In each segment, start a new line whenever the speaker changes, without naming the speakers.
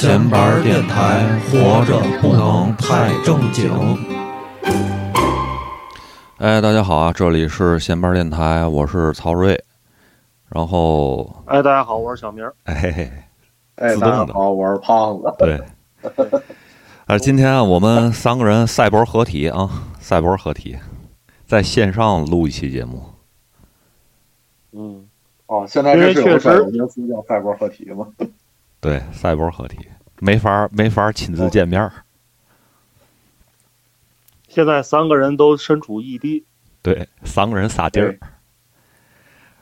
闲板电台，活着不能太正经。
哎，大家好啊，这里是闲板电台，我是曹睿。然后，
哎，大家好，我是小明儿。
哎嘿嘿，
哎，
自动的
大家好，我是胖子。
对，啊，今天啊，我们三个人赛博合体啊，赛博合体，在线上录一期节目。
嗯，
哦，现在这是有专有名词叫赛博合体吗？
对，赛博合体，没法没法亲自见面儿。
现在三个人都身处异地，
对，三个人仨地儿。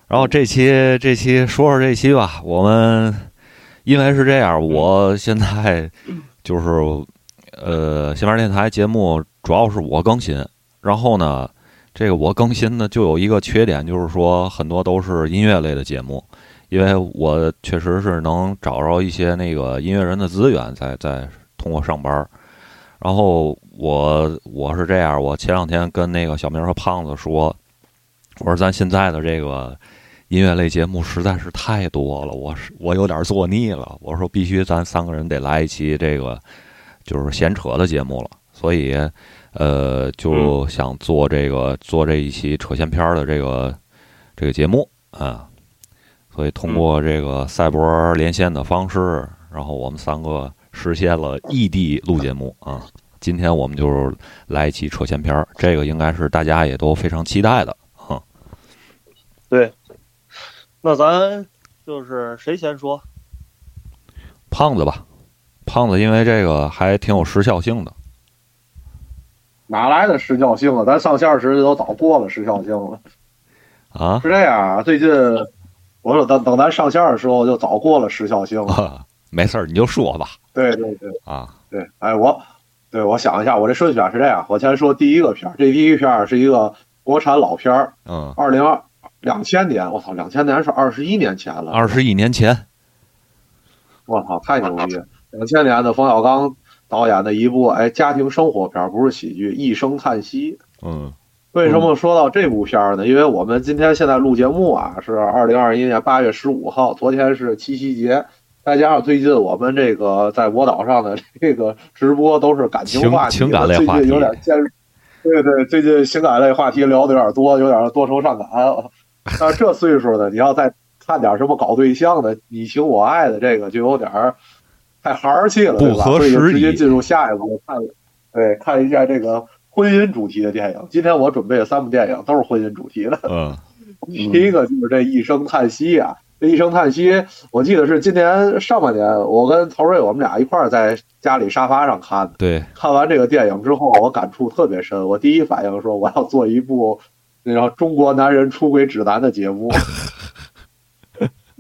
然后这期这期说说这期吧，我们因为是这样，我现在 就是呃，新闻电台节目主要是我更新，然后呢，这个我更新呢就有一个缺点，就是说很多都是音乐类的节目，因为我确实是能找着一些那个音乐人的资源在，在通过上班儿。然后我我是这样，我前两天跟那个小明和胖子说，我说咱现在的这个音乐类节目实在是太多了，我是我有点做腻了。我说必须咱三个人得来一期这个就是闲扯的节目了，所以呃就想做这个做这一期扯闲篇儿的这个这个节目啊，所以通过这个赛博连线的方式，然后我们三个实现了异地录节目啊。今天我们就是来一期车闲篇儿，这个应该是大家也都非常期待的啊。
对。那咱就是谁先说？
胖子吧，胖子，因为这个还挺有时效性的。
哪来的时效性啊？咱上线时就都早过了时效性了。
啊
是这样啊，最近我说等等咱上线的时候就早过了时效性了。
没事儿，你就说吧
对对对
啊。
对，哎我，对我想一下，我这顺序啊是这样，我先说第一个片儿，这第一个片儿是一个国产老片儿，
嗯，
二零二两千年，我操，两千年是二十一年前了。
二十一年前，
我操，太牛逼了！两千年的冯小刚导演的一部哎家庭生活片，不是喜剧，《一声叹息》。
嗯
为什么说到这部片儿呢？因为我们今天现在录节目啊，是二零二一年八月十五号，昨天是七夕节，再加上最近我们这个在博岛上的 这个直播都是感情话题，
情情感类话题
最近有点尖。对对，最近情感类话题聊的有点多，有点多愁善感。但是这岁数的，你要再看点什么搞对象的、你情我爱的，这个就有点儿太孩儿气了，对吧？
不合
所以就
时宜
直接进入下一步，看对看一下这个婚姻主题的电影。今天我准备了三部电影，都是婚姻主题的。
嗯
第一个就是这一声叹息啊，这一声叹息，我记得是今年上半年，我跟曹睿我们俩一块儿在家里沙发上看的。
对，
看完这个电影之后，我感触特别深。我第一反应说，我要做一部那叫《中国男人出轨指南》的节目。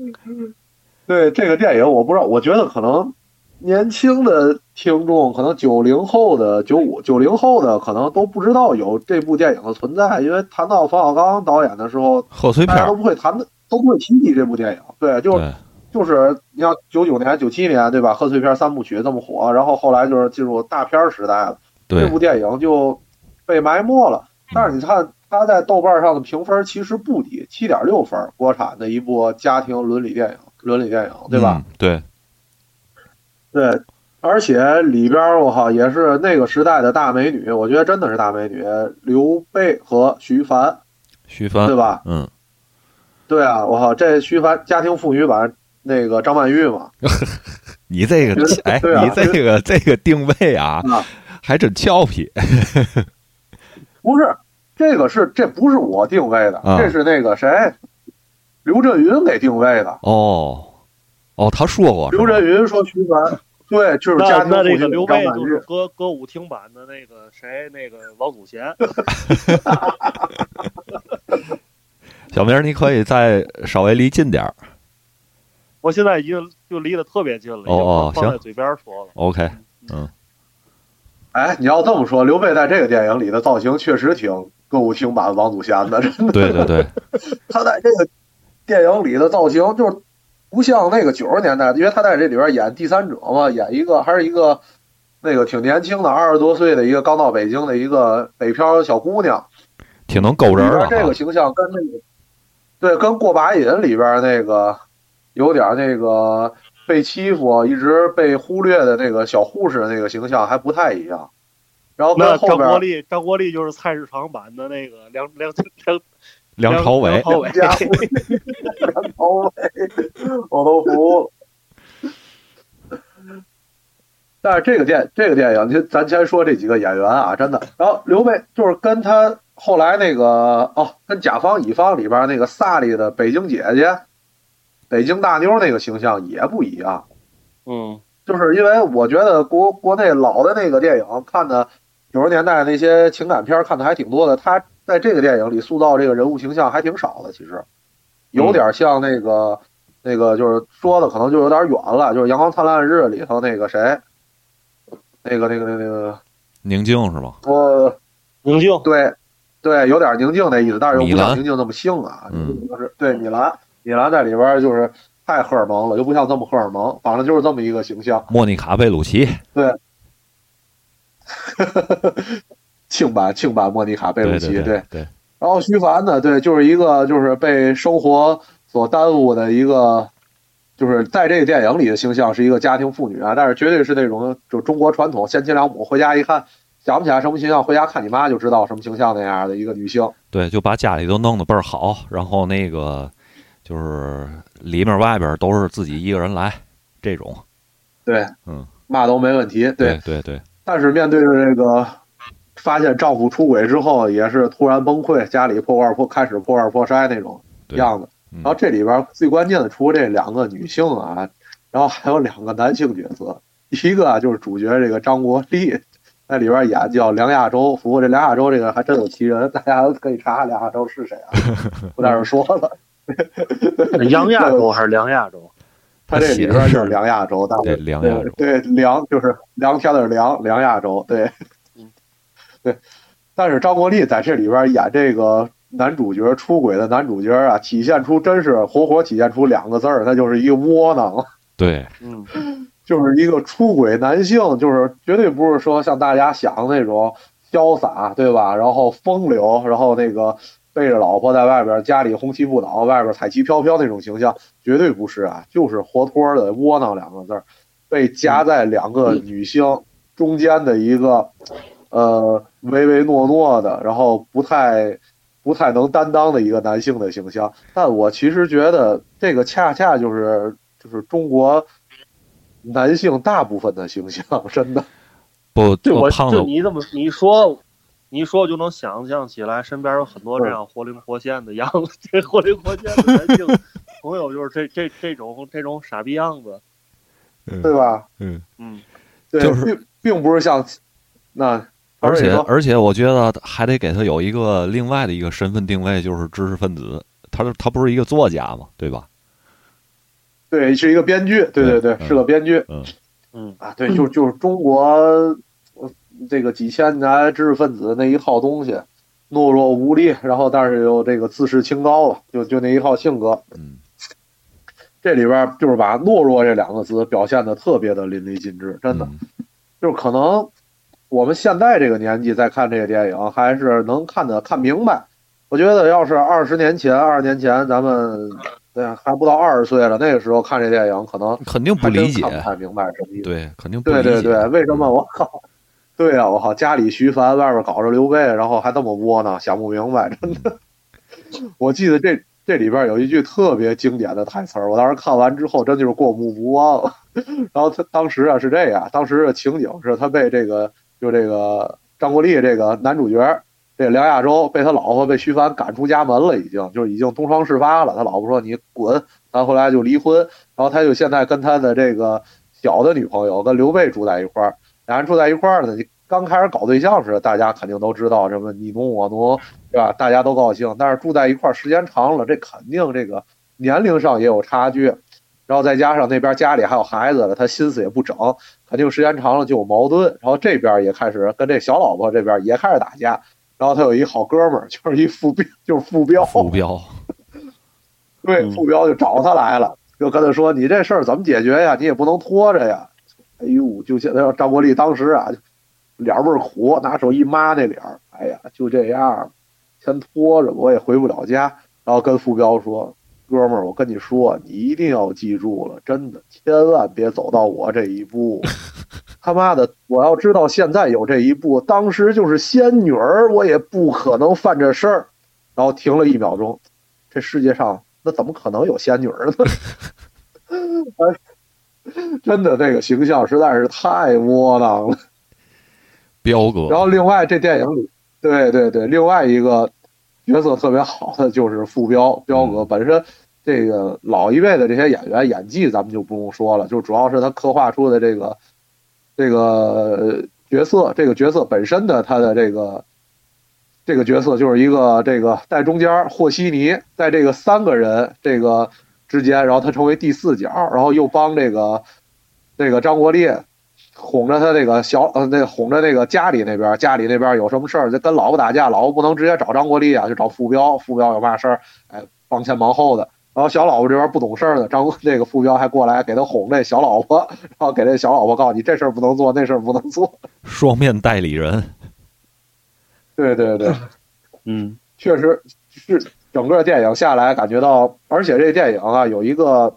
对这个电影，我不知道，我觉得可能年轻的听众，可能九零后的、九五、九零后的，可能都不知道有这部电影的存在，因为谈到冯小刚导演的时候，
贺岁片儿
大家都，不会谈的，都不会提起这部电影。对，就
对，
就是你像九九年、九七年，对吧？贺岁片三部曲这么火，然后后来就是进入大片时代了，这部，电影就被埋没了。但是你看，他在豆瓣上的评分其实不低，七点六分，国产的一部家庭伦理电影，伦理电影，对吧？
嗯？对，
对，而且里边我靠也是那个时代的大美女，我觉得真的是大美女，刘备和徐帆，
徐帆，
对吧？
嗯，
对啊，我靠，这徐帆家庭妇女版那个张曼玉嘛，
你这个，哎，
啊。
你这个这个定位啊，
啊，
还真俏皮。
不是这个是这不是我定位的，
啊。
这是那个谁，刘震云给定位的。
哦，哦，他说过，
刘震云说徐帆，对，就是家庭
那那这个刘备。就是歌歌舞厅版的那个谁，那个王祖贤。
小明儿，你可以再稍微离近点儿。
我
我现在已经就离得特别近了，已经
哦哦行
放在嘴边说了。
OK，嗯，
哎，你要这么说，刘备在这个电影里的造型确实挺歌舞厅版王祖贤的，真的。
对对对，
他在这个电影里的造型就是不像那个九十年代，因为他在这里边演第三者嘛，演一个还是一个那个挺年轻的二十多岁的一个刚到北京的一个北漂小姑娘，
挺能勾人了哈
边这个。形象跟那个对跟过把瘾里边那个有点那个被欺负、一直被忽略的那个小护士的那个形象还不太一样。然后跟后边
张国立，张国立就是菜市场版的那个梁梁梁
梁朝伟
梁，朝伟，
梁朝伟，我都服了。但是这个电这个电影，就咱先说这几个演员啊，真的。然后刘备就是跟他后来那个哦，跟甲方乙方里边那个萨利的北京姐姐、北京大妞那个形象也不一样。
嗯
就是因为我觉得国国内老的那个电影看的九十年代那些情感片看的还挺多的，他在这个电影里塑造这个人物形象还挺少的，其实有点像那个、那个就是说的可能就有点远了，就是《阳光灿烂日》里头那个谁，那个那个那个那个
宁静是吗？
呃
宁静，
对对有点宁静那意思，但是又不
米兰
像宁静那么性啊，
嗯
就是对米兰米兰在里边就是太荷尔蒙了，又不像这么荷尔蒙，反正就是这么一个形象。
莫妮卡贝鲁奇，
庆版庆版莫妮卡贝鲁奇，
对对对对，
然后徐凡呢，对，就是一个就是被生活所耽误的一个，就是在这个电影里的形象是一个家庭妇女啊，但是绝对是那种就中国传统贤妻良母，回家一看想不起来什么形象，回家看你妈就知道什么形象那样的一个女性。
对，就把家里都弄得倍儿好，然后那个就是里面外边都是自己一个人来，这种，
对，
嗯，
嘛都没问题。
对对对，
但是面对着这个发现丈夫出轨之后，也是突然崩溃，家里破罐破开始破罐破摔那种样子。
嗯
然后这里边最关键的，除了这两个女性啊，然后还有两个男性角色，一个啊就是主角这个张国立，在里边演叫梁亚洲。不过这梁亚洲这个还真有其人，大家可以查查梁亚洲是谁啊，不在这说了。
杨亚洲还是梁亚洲？
他这里边就是梁亚洲，但
对梁亚洲
对对梁就是梁天的梁梁亚洲，对，对。但是张国立在这里边演这个男主角出轨的男主角啊，体现出真是活活体现出两个字儿，那就是一个窝囊，
对，
嗯，
就是一个出轨男性，就是绝对不是说像大家想的那种潇洒，对吧？然后风流，然后那个背着老婆在外边家里红旗不倒，外边彩旗飘飘那种形象，绝对不是啊，就是活脱的窝囊两个字儿，被夹在两个女星中间的一个呃唯唯诺诺的，然后不太不太能担当的一个男性的形象。但我其实觉得这个恰恰就是就是中国男性大部分的形象，真的。
不
对我
胖子，
就你这么你一说，你一说就能想象起来，身边有很多这样活灵活现的样子，这活灵活现的男性 朋友就是这这这种这种傻逼样子，
对吧？
嗯，
嗯，
对，
就是
并并不是像那，
而且而且我觉得还得给他有一个另外的一个身份定位，就是知识分子，他他不是一个作家嘛，对吧？
对是一个编剧，对对对，
嗯
是个编剧
嗯
嗯
啊，对，就就是中国呃这个几千年知识分子那一套东西，懦弱无力，然后但是又这个自视清高吧，就就那一套性格，
嗯，
这里边就是把懦弱这两个字表现的特别的淋漓尽致，真的。
嗯
就是可能我们现在这个年纪再看这个电影，还是能看得看明白。我觉得要是二十年前、二十年前，咱们对还不到二十岁了，那个时候看这电影，可能
肯定不理解
看，不太明白什么意思。
对，肯定不理解，
对对对，为什么我靠？对呀、我靠，家里徐帆，外边搞着刘备，然后还这么窝囊，想不明白，真的。我记得这这里边有一句特别经典的台词儿，我当时看完之后真就是过目不忘。然后他当时啊是这样，当时的情景是他被这个就这个张国立这个男主角，这梁亚洲被他老婆被徐帆赶出家门了，已经就是已经东窗事发了。他老婆说你滚，他后来就离婚，然后他就现在跟他的这个小的女朋友跟刘备住在一块儿，俩人住在一块儿呢。你刚开始搞对象时，大家肯定都知道什么你侬我侬，对吧？大家都高兴。但是住在一块儿时间长了，这肯定这个年龄上也有差距。然后再加上那边家里还有孩子了，他心思也不整，肯定时间长了就有矛盾。然后这边也开始跟这小老婆这边也开始打架。然后他有一好哥们儿，就是一副标，就是副标，
副标，
对，
嗯
副标就找他来了，就跟他说：“你这事儿怎么解决呀？你也不能拖着呀。”哎呦，就现在张国立当时啊，脸儿倍儿苦，拿手一抹那脸儿，哎呀，就这样，先拖着，我也回不了家。然后跟副标说：“哥们儿，我跟你说，你一定要记住了，真的，千万别走到我这一步。他妈的，我要知道现在有这一步，当时就是仙女儿，我也不可能犯这事儿。”然后停了一秒钟，这世界上那怎么可能有仙女儿呢？哎，真的，这个形象实在是太窝囊了。
彪哥，
然后另外这电影里，对对对，另外一个角色特别好的就是傅彪，彪哥本身这个老一辈的这些演员演技咱们就不用说了，就主要是他刻画出的这个这个角色，这个角色本身的他的这个这个角色就是一个这个在中间和稀泥，在这个三个人这个之间，然后他成为第四角，然后又帮这个这个张国立哄着他这个小呃那个哄着那个家里那边，家里那边有什么事儿就跟老婆打架，老婆不能直接找张国立啊，就找傅彪，傅彪有嘛事儿，哎，帮前忙后的。然后小老婆这边不懂事儿的，张国那个傅彪还过来给他哄这小老婆，然后给这小老婆告诉你这事儿不能做，那事儿不能做。
双面代理人，
对对对，
嗯
确实是整个电影下来感觉到，而且这电影啊有一个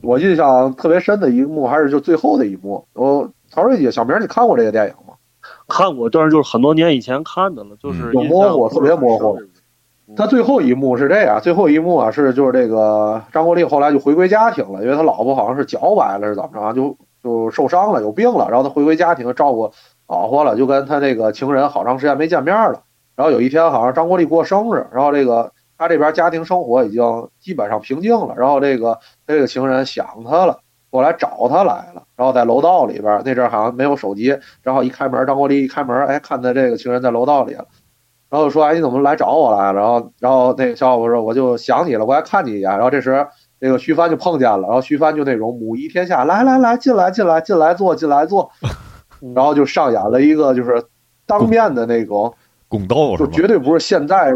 我印象特别深的一幕，还是就最后的一幕。我曹瑞姐、小明，你看过这个电影吗？
看过，但是就是很多年以前看的了，就是
有模糊特别模糊他最后一幕是这样，最后一幕啊是就是这个张国立后来就回归家庭了，因为他老婆好像是脚崴了是怎么着啊，就就受伤了，有病了，然后他回归家庭照顾老婆了，就跟他这个情人好长时间没见面了。然后有一天好像张国立过生日，然后这个他这边家庭生活已经基本上平静了，然后这个这个情人想他了，过来找他来了，然后在楼道里边那阵儿好像没有手机，然后一开门，张国立一开门，哎，看到这个情人在楼道里了。然后说：“哎，你怎么来找我来了？”然后，然后那个小伙伴说：“我就想你了，过来看你一眼。”然后这时，这个徐帆就碰见了，然后徐帆就那种母仪天下，来来来，进来进来进来坐进来坐，然后就上演了一个就是当面的那种，
拱斗是
就
吗？
绝对不是现在，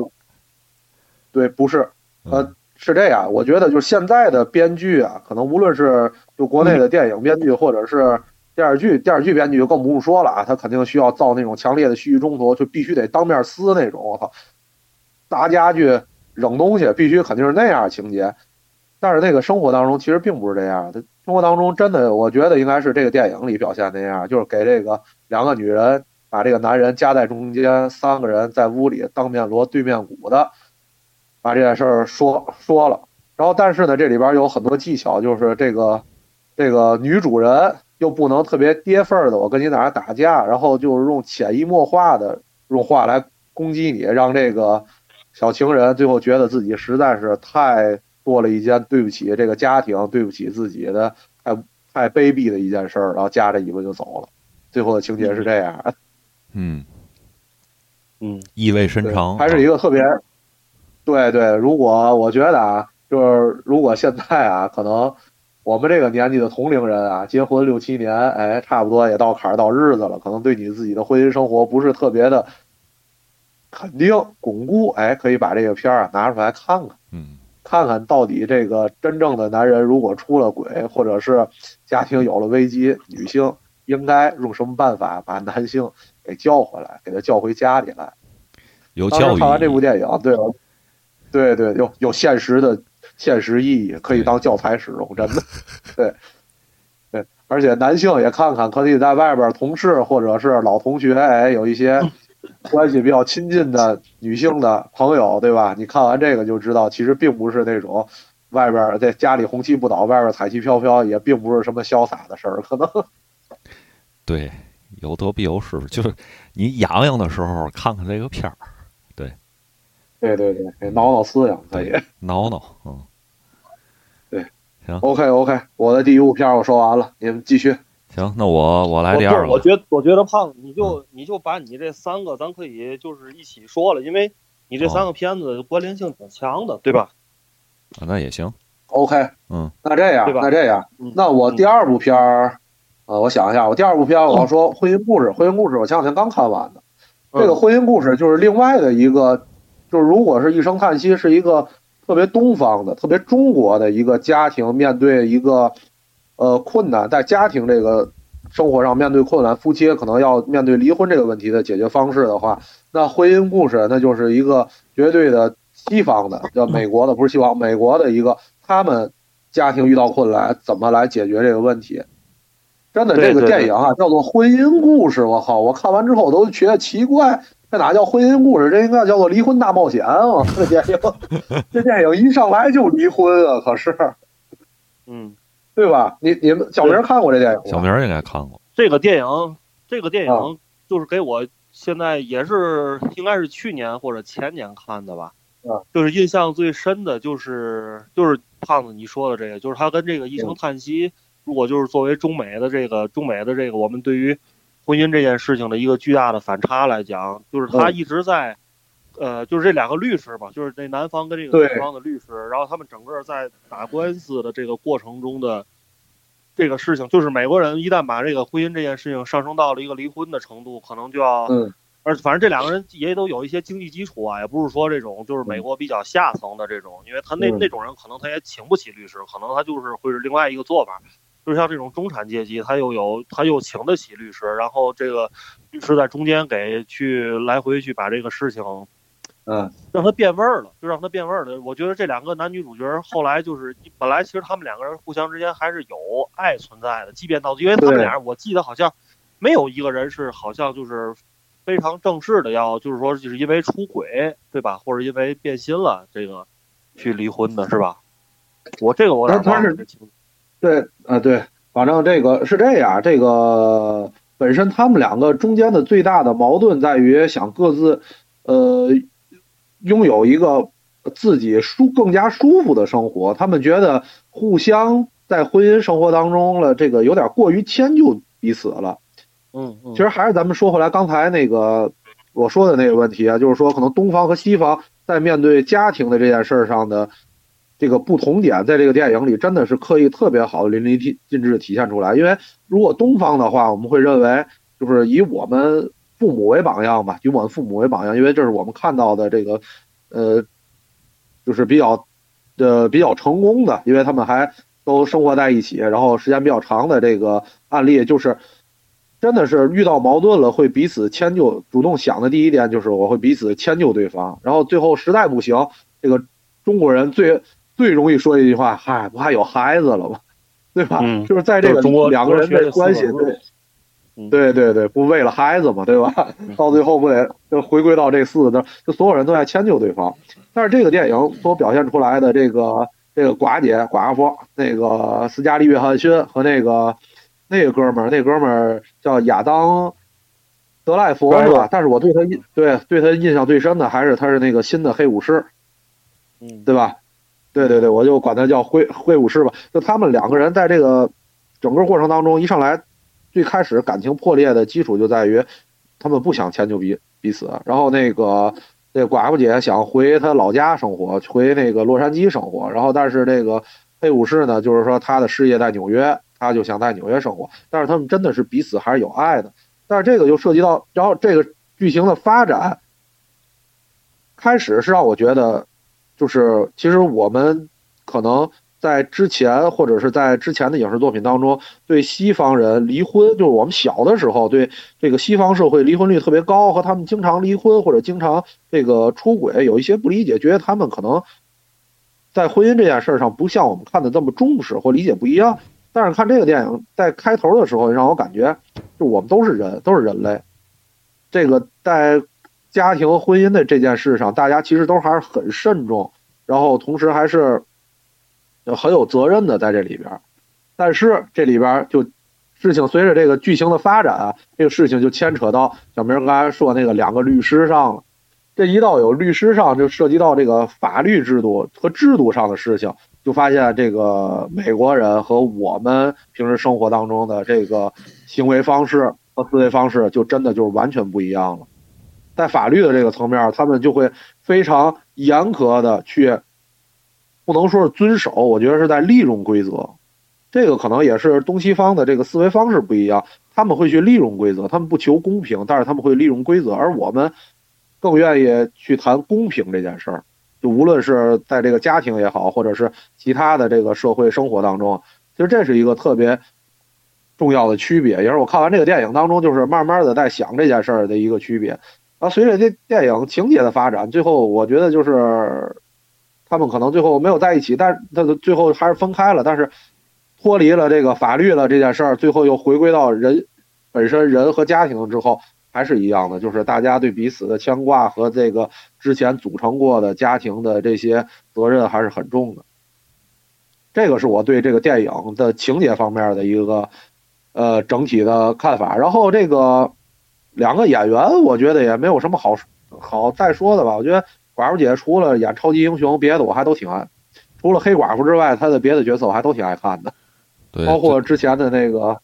对，不是，呃
嗯，
是这样，我觉得就是现在的编剧啊，可能无论是就国内的电影编剧，或者是电视剧，电视剧编剧就更不用说了啊，他肯定需要造那种强烈的戏剧冲突，就必须得当面撕那种，我操，砸家具、扔东西，必须肯定是那样情节。但是那个生活当中其实并不是这样的，生活当中真的，我觉得应该是这个电影里表现那样，就是给这个两个女人把这个男人夹在中间，三个人在屋里当面锣对面鼓的，把这件事儿说说了。然后，但是呢，这里边有很多技巧，就是这个这个女主人又不能特别跌份儿的，我跟你在那儿打架，然后就是用潜移默化的用话来攻击你，让这个小情人最后觉得自己实在是太做了一件对不起这个家庭、对不起自己的太太卑鄙的一件事儿，然后夹着尾巴就走了。最后的情节是这样，
嗯，
嗯
意味深长，
还是一个特别，对对。如果我觉得啊，就是如果现在啊，可能我们这个年纪的同龄人啊，结婚六七年，哎，差不多也到坎儿到日子了，可能对你自己的婚姻生活不是特别的肯定巩固，哎，可以把这个片儿啊拿出来看看。
嗯
看看到底这个真正的男人如果出了轨，或者是家庭有了危机，女性应该用什么办法把男性给叫回来，给他叫回家里来。
有教育
看完这部，电影，对，对对，有有现实的现实意义，可以当教材使用，真的，对对，而且男性也看看，可以在外边同事或者是老同学，哎，有一些 关系比较亲近的女性的朋友，对吧？你看完这个就知道，其实并不是那种外边在家里红旗不倒，外边彩旗飘飘，也并不是什么潇洒的事儿，可能。
对，有得必有失，就是你痒痒的时候看看这个片儿，
对对对，给挠挠思想可以。
挠挠，嗯，对，行
OK OK，我的第一部片我说完了，你们继续。
行，那我我来
我
第二个，
我觉得我觉得胖，你就你就把你这三个，咱可以就是一起说了，因为你这三个片子关联性挺强的，对吧？
啊那也行
，OK，
嗯，
那这样那这样
嗯，
那我第二部片儿，呃，我想一下，我第二部片儿我要说婚姻故事，婚姻故事我前两天刚看完的。这个婚姻故事就是另外的一个，就是如果是一声叹息，是一个特别东方的、特别中国的一个家庭面对一个呃困难，在家庭这个生活上面对困难，夫妻可能要面对离婚这个问题的解决方式的话，那婚姻故事那就是一个绝对的西方的，叫美国的，不是西方，美国的一个他们家庭遇到困难怎么来解决这个问题。真的，这个电影啊叫做《婚姻故事》，我靠！我看完之后都觉得奇怪，这哪叫婚姻故事？这应该叫做离婚大冒险啊！这电影，这电影一上来就离婚啊！可是，
嗯，
对吧？你你们小明看过这电影吗？
小明儿应该看过。
这个电影，这个电
啊
影就是给我现在也是应该是去年或者前年看的吧。
啊
就是印象最深的就是就是胖子你说的这个，就是他跟这个一声叹息，如果就是作为中美的这个中美的这个我们对于婚姻这件事情的一个巨大的反差来讲，就是他
嗯
一直在。呃，就是这两个律师吧，就是这男方跟这个女方的律师，然后他们整个在打官司的这个过程中的这个事情，就是美国人一旦把这个婚姻这件事情上升到了一个离婚的程度，可能就要，
嗯，
而反正这两个人也都有一些经济基础啊，也不是说这种就是美国比较下层的这种，因为他那
嗯
那种人可能他也请不起律师，可能他就是会是另外一个做法。就像这种中产阶级，他又有他又请得起律师，然后这个律师在中间给去来回去把这个事情
嗯，
让他变味儿了，就让他变味儿了。我觉得这两个男女主角后来就是本来其实他们两个人互相之间还是有爱存在的，即便到因为他们俩我记得好像没有一个人是好像就是非常正式的要就是说就是因为出轨对吧，或者因为变心了这个去离婚的是吧？我这个我有点
他他是对，啊对，反正这个是这样，这个本身他们两个中间的最大的矛盾在于想各自，呃，拥有一个自己舒更加舒服的生活，他们觉得互相在婚姻生活当中了，这个有点过于迁就彼此了。
嗯嗯，
其实还是咱们说回来，刚才那个我说的那个问题啊，就是说可能东方和西方在面对家庭的这件事儿上的这个不同点，在这个电影里真的是刻意特别好淋漓尽致体现出来。因为如果东方的话，我们会认为就是以我们父母为榜样吧，以我们父母为榜样，因为这是我们看到的这个呃，就是比较呃比较成功的，因为他们还都生活在一起，然后时间比较长的这个案例，就是真的是遇到矛盾了会彼此迁就，主动想的第一点就是我会彼此迁就对方，然后最后实在不行，这个中国人最最容易说一句话，嗨，不还有孩子了吗？对吧？
嗯
就是在这个
中国
两个人的关系，对
嗯
对对对，不为了孩子嘛，对吧？到最后不得就回归到这四个字，就所有人都在迁就对方。但是这个电影所表现出来的这个这个寡姐寡妇，那个斯嘉丽·约翰逊和那个那个哥们儿，那哥们儿叫亚当·德赖佛是吧？但是我对他印对对他印象最深的还是他是那个新的黑武士，
嗯
对吧？对对对，我就管他叫灰灰武士吧。就他们两个人在这个整个过程当中，一上来最开始感情破裂的基础就在于他们不想迁就彼彼此，然后那个那寡妇姐想回她老家生活，回那个洛杉矶生活，然后但是这个黑武士呢，就是说他的事业在纽约，他就想在纽约生活，但是他们真的是彼此还是有爱的，但是这个就涉及到，然后这个剧情的发展开始是让我觉得。就是其实我们可能在之前或者是在之前的影视作品当中，对西方人离婚，就是我们小的时候对这个西方社会离婚率特别高，和他们经常离婚或者经常这个出轨有一些不理解，觉得他们可能在婚姻这件事上不像我们看的这么重视或理解不一样。但是看这个电影在开头的时候，让我感觉就我们都是人，都是人类。这个在家庭婚姻的这件事上，大家其实都还是很慎重，然后同时还是很有责任的在这里边。但是这里边就事情随着这个剧情的发展，这个事情就牵扯到小明刚才说那个两个律师上了。这一到有律师上，就涉及到这个法律制度和制度上的事情，就发现这个美国人和我们平时生活当中的这个行为方式和思维方式，就真的就是完全不一样了。在法律的这个层面，他们就会非常严苛的去不能说是遵守，我觉得是在利用规则。这个可能也是东西方的这个思维方式不一样，他们会去利用规则，他们不求公平，但是他们会利用规则，而我们更愿意去谈公平这件事儿。就无论是在这个家庭也好，或者是其他的这个社会生活当中，其实这是一个特别重要的区别，也是我看完这个电影当中，就是慢慢的在想这件事儿的一个区别。啊，随着这电影情节的发展，最后我觉得就是他们可能最后没有在一起，但是他的最后还是分开了，但是脱离了这个法律了这件事儿，最后又回归到人本身人和家庭之后。还是一样的，就是大家对彼此的牵挂和这个之前组成过的家庭的这些责任还是很重的。这个是我对这个电影的情节方面的一个呃整体的看法。然后这个两个演员，我觉得也没有什么好好再说的吧。我觉得寡妇姐除了演超级英雄，别的我还都挺爱。除了黑寡妇之外，她的别的角色我还都挺爱看的，包括之前的那个。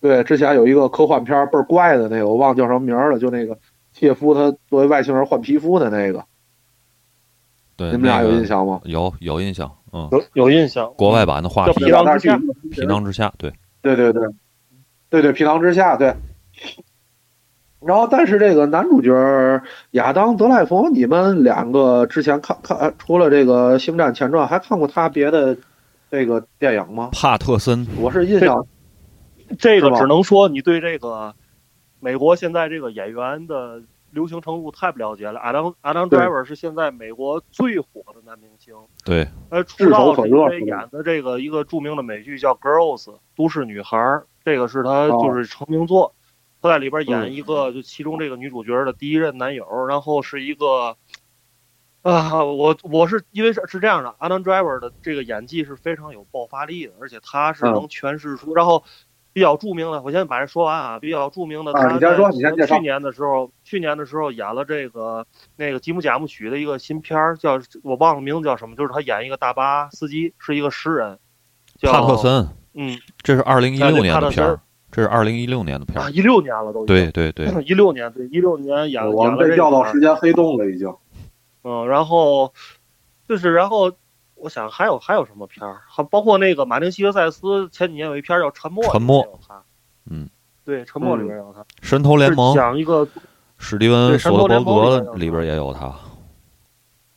对，之前有一个科幻片倍儿怪的那个，我忘叫什么名了，就那个切夫他作为外星人换皮肤的那个。
对，
你们俩有印象吗？
有有印象，嗯，
有有印象。
国外版的画皮
囊之下，
皮囊之下，对，
对对对，对对皮囊之下，对。然后，但是这个男主角亚当德赖佛，你们两个之前看看，除了这个《星战前传》，还看过他别的这个电影吗？
帕特森，
我是印象。
这个只能说你对这个美国现在这个演员的流行程度太不了解了。亚当亚当 driver 是现在美国最火的男明星。
对。
呃，出道是因为演的这个一个著名的美剧叫《Girls》都市女孩，这个是他就是成名作。他在里边演一个就其中这个女主角的第一任男友，然后是一个啊，我我是因为是是这样的，，Adam Driver 的这个演技是非常有爆发力的，而且他是能诠释出，然后。比较著名的，我先把这说完啊。比较著名的，他在去年的时候，去年的时候演了这个那个吉姆贾木许的一个新片儿，叫我忘了名字叫什么，就是他演一个大巴司机，是一个诗人，
帕特森。
嗯，
这是二零一六年的片儿，这是二零一六年的片儿
啊，一六年了都。
对对对，
一六年对一六年演
我们被调到时间黑洞了已经。
嗯，然后就是然后。我想还有还有什么片儿？还包括那个马丁·西克塞斯前几年有一片叫《沉默》，
沉默
有他。
嗯，
对，《沉默》里边有他。
神偷联盟
讲一个
史蒂文·索德伯格里边也有他。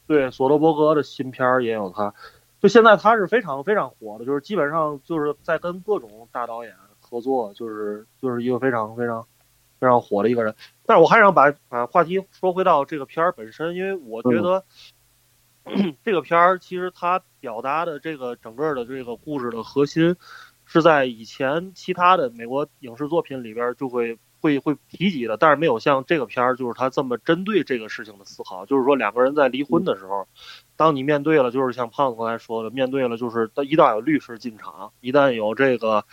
对，索德伯格的新片儿也有他。就现在他是非常非常火的，就是基本上就是在跟各种大导演合作，就是就是一个非常非常非常火的一个人。但是我还想把把话题说回到这个片儿本身，因为我觉得。这个片儿其实它表达的这个整个的这个故事的核心，是在以前其他的美国影视作品里边就会会会提及的，但是没有像这个片儿就是他这么针对这个事情的思考。就是说两个人在离婚的时候，当你面对了就是像胖子刚才说的，面对了就是一旦有律师进场，一旦有这个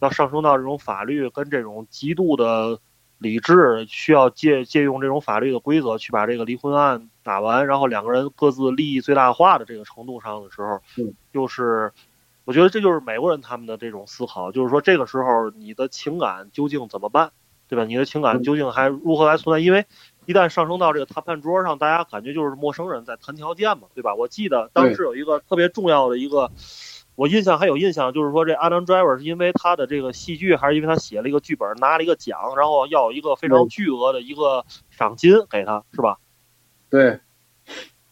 要上升到这种法律跟这种极度的。理智需要借借用这种法律的规则去把这个离婚案打完，然后两个人各自利益最大化的这个程度上的时候，就是我觉得这就是美国人他们的这种思考，就是说这个时候你的情感究竟怎么办，对吧？你的情感究竟还如何来存在？因为一旦上升到这个谈判桌上，大家感觉就是陌生人在谈条件嘛，对吧？我记得当时有一个特别重要的一个。我印象还有印象，就是说这 Adam Driver 是因为他的这个戏剧，还是因为他写了一个剧本拿了一个奖，然后要一个非常巨额的一个赏金给他，是吧？
对，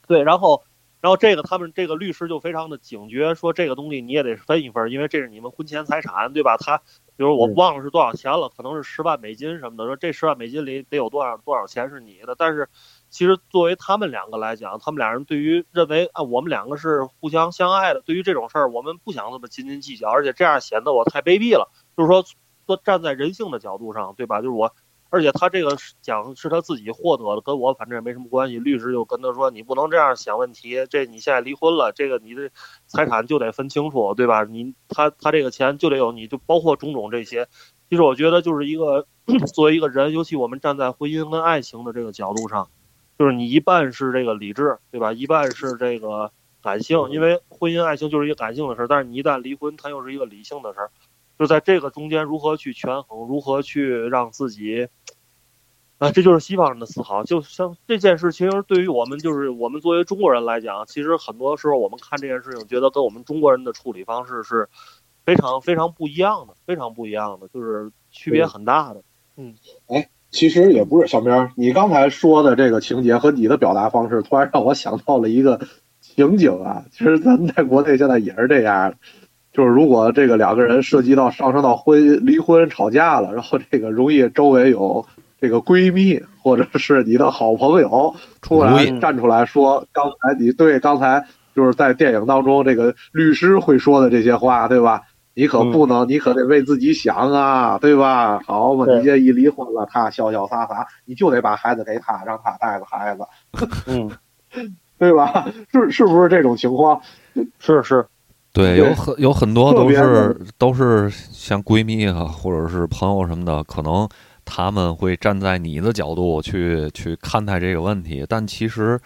对，然后，然后这个他们这个律师就非常的警觉，说这个东西你也得分一份，因为这是你们婚前财产，对吧？他，比如我忘了是多少钱了，可能是十万美金什么的，说这十万美金里得有多少多少钱是你的，但是。其实，作为他们两个来讲，他们俩人对于认为啊，我们两个是互相相爱的，对于这种事儿，我们不想这么斤斤计较，而且这样显得我太卑鄙了。就是说，说站在人性的角度上，对吧？就是我，而且他这个奖是他自己获得的，跟我反正也没什么关系。律师就跟他说：“你不能这样想问题，这你现在离婚了，这个你的财产就得分清楚，对吧？你他他这个钱就得有，你就包括种种这些。其实我觉得就是一个 作为一个人，尤其我们站在婚姻跟爱情的这个角度上。”就是你一半是这个理智，对吧？一半是这个感性，因为婚姻爱情就是一个感性的事儿，但是你一旦离婚，它又是一个理性的事儿。就在这个中间，如何去权衡，如何去让自己，啊，这就是西方人的思考。就像这件事情，对于我们就是我们作为中国人来讲，其实很多时候我们看这件事情，觉得跟我们中国人的处理方式是非常非常不一样的，非常不一样的，就是区别很大的。嗯，
哎，其实也不是小明，你刚才说的这个情节和你的表达方式，突然让我想到了一个情景啊。其实咱们在国内现在也是这样的，就是如果这个两个人涉及到上升到婚离婚吵架了，然后这个容易周围有这个闺蜜或者是你的好朋友突然站出来说，刚才你对刚才就是在电影当中这个律师会说的这些话，对吧？你可不能，你可得为自己想啊，对吧？好嘛，你这一离婚了，他潇潇洒洒，你就得把孩子给他，让他带着孩子，
嗯，
对吧？是是不是这种情况？
是是，
对，有很有很多都是都是像闺蜜啊，或者是朋友什么的，可能他们会站在你的角度去去看待这个问题，但其实。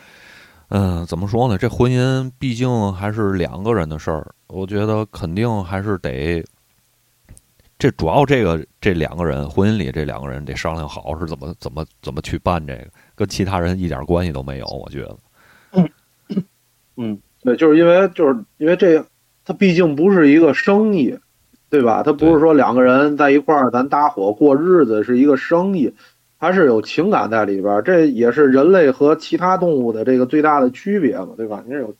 嗯，怎么说呢？这婚姻毕竟还是两个人的事儿，我觉得肯定还是得，这主要这个这两个人婚姻里这两个人得商量好是怎么怎么怎么去办这个，跟其他人一点关系都没有。我觉得，
嗯，对，就是因为就是因为这，他毕竟不是一个生意，对吧？他不是说两个人在一块儿咱搭伙过日子是一个生意。还是有情感在里边，这也是人类和其他动物的这个最大的区别嘛，对吧？你是有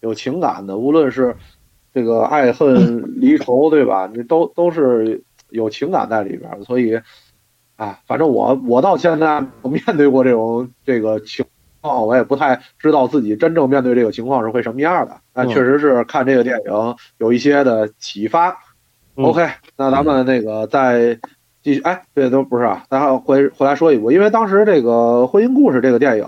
有情感的，无论是这个爱恨 离愁，对吧？你都都是有情感在里边，所以，啊，反正我我到现在我面对过这种这个情况，我也不太知道自己真正面对这个情况是会什么样的。但确实是看这个电影有一些的启发。OK，那咱们那个在。继续哎，对都不是啊，咱还回回来说一部，因为当时这个《婚姻故事》这个电影，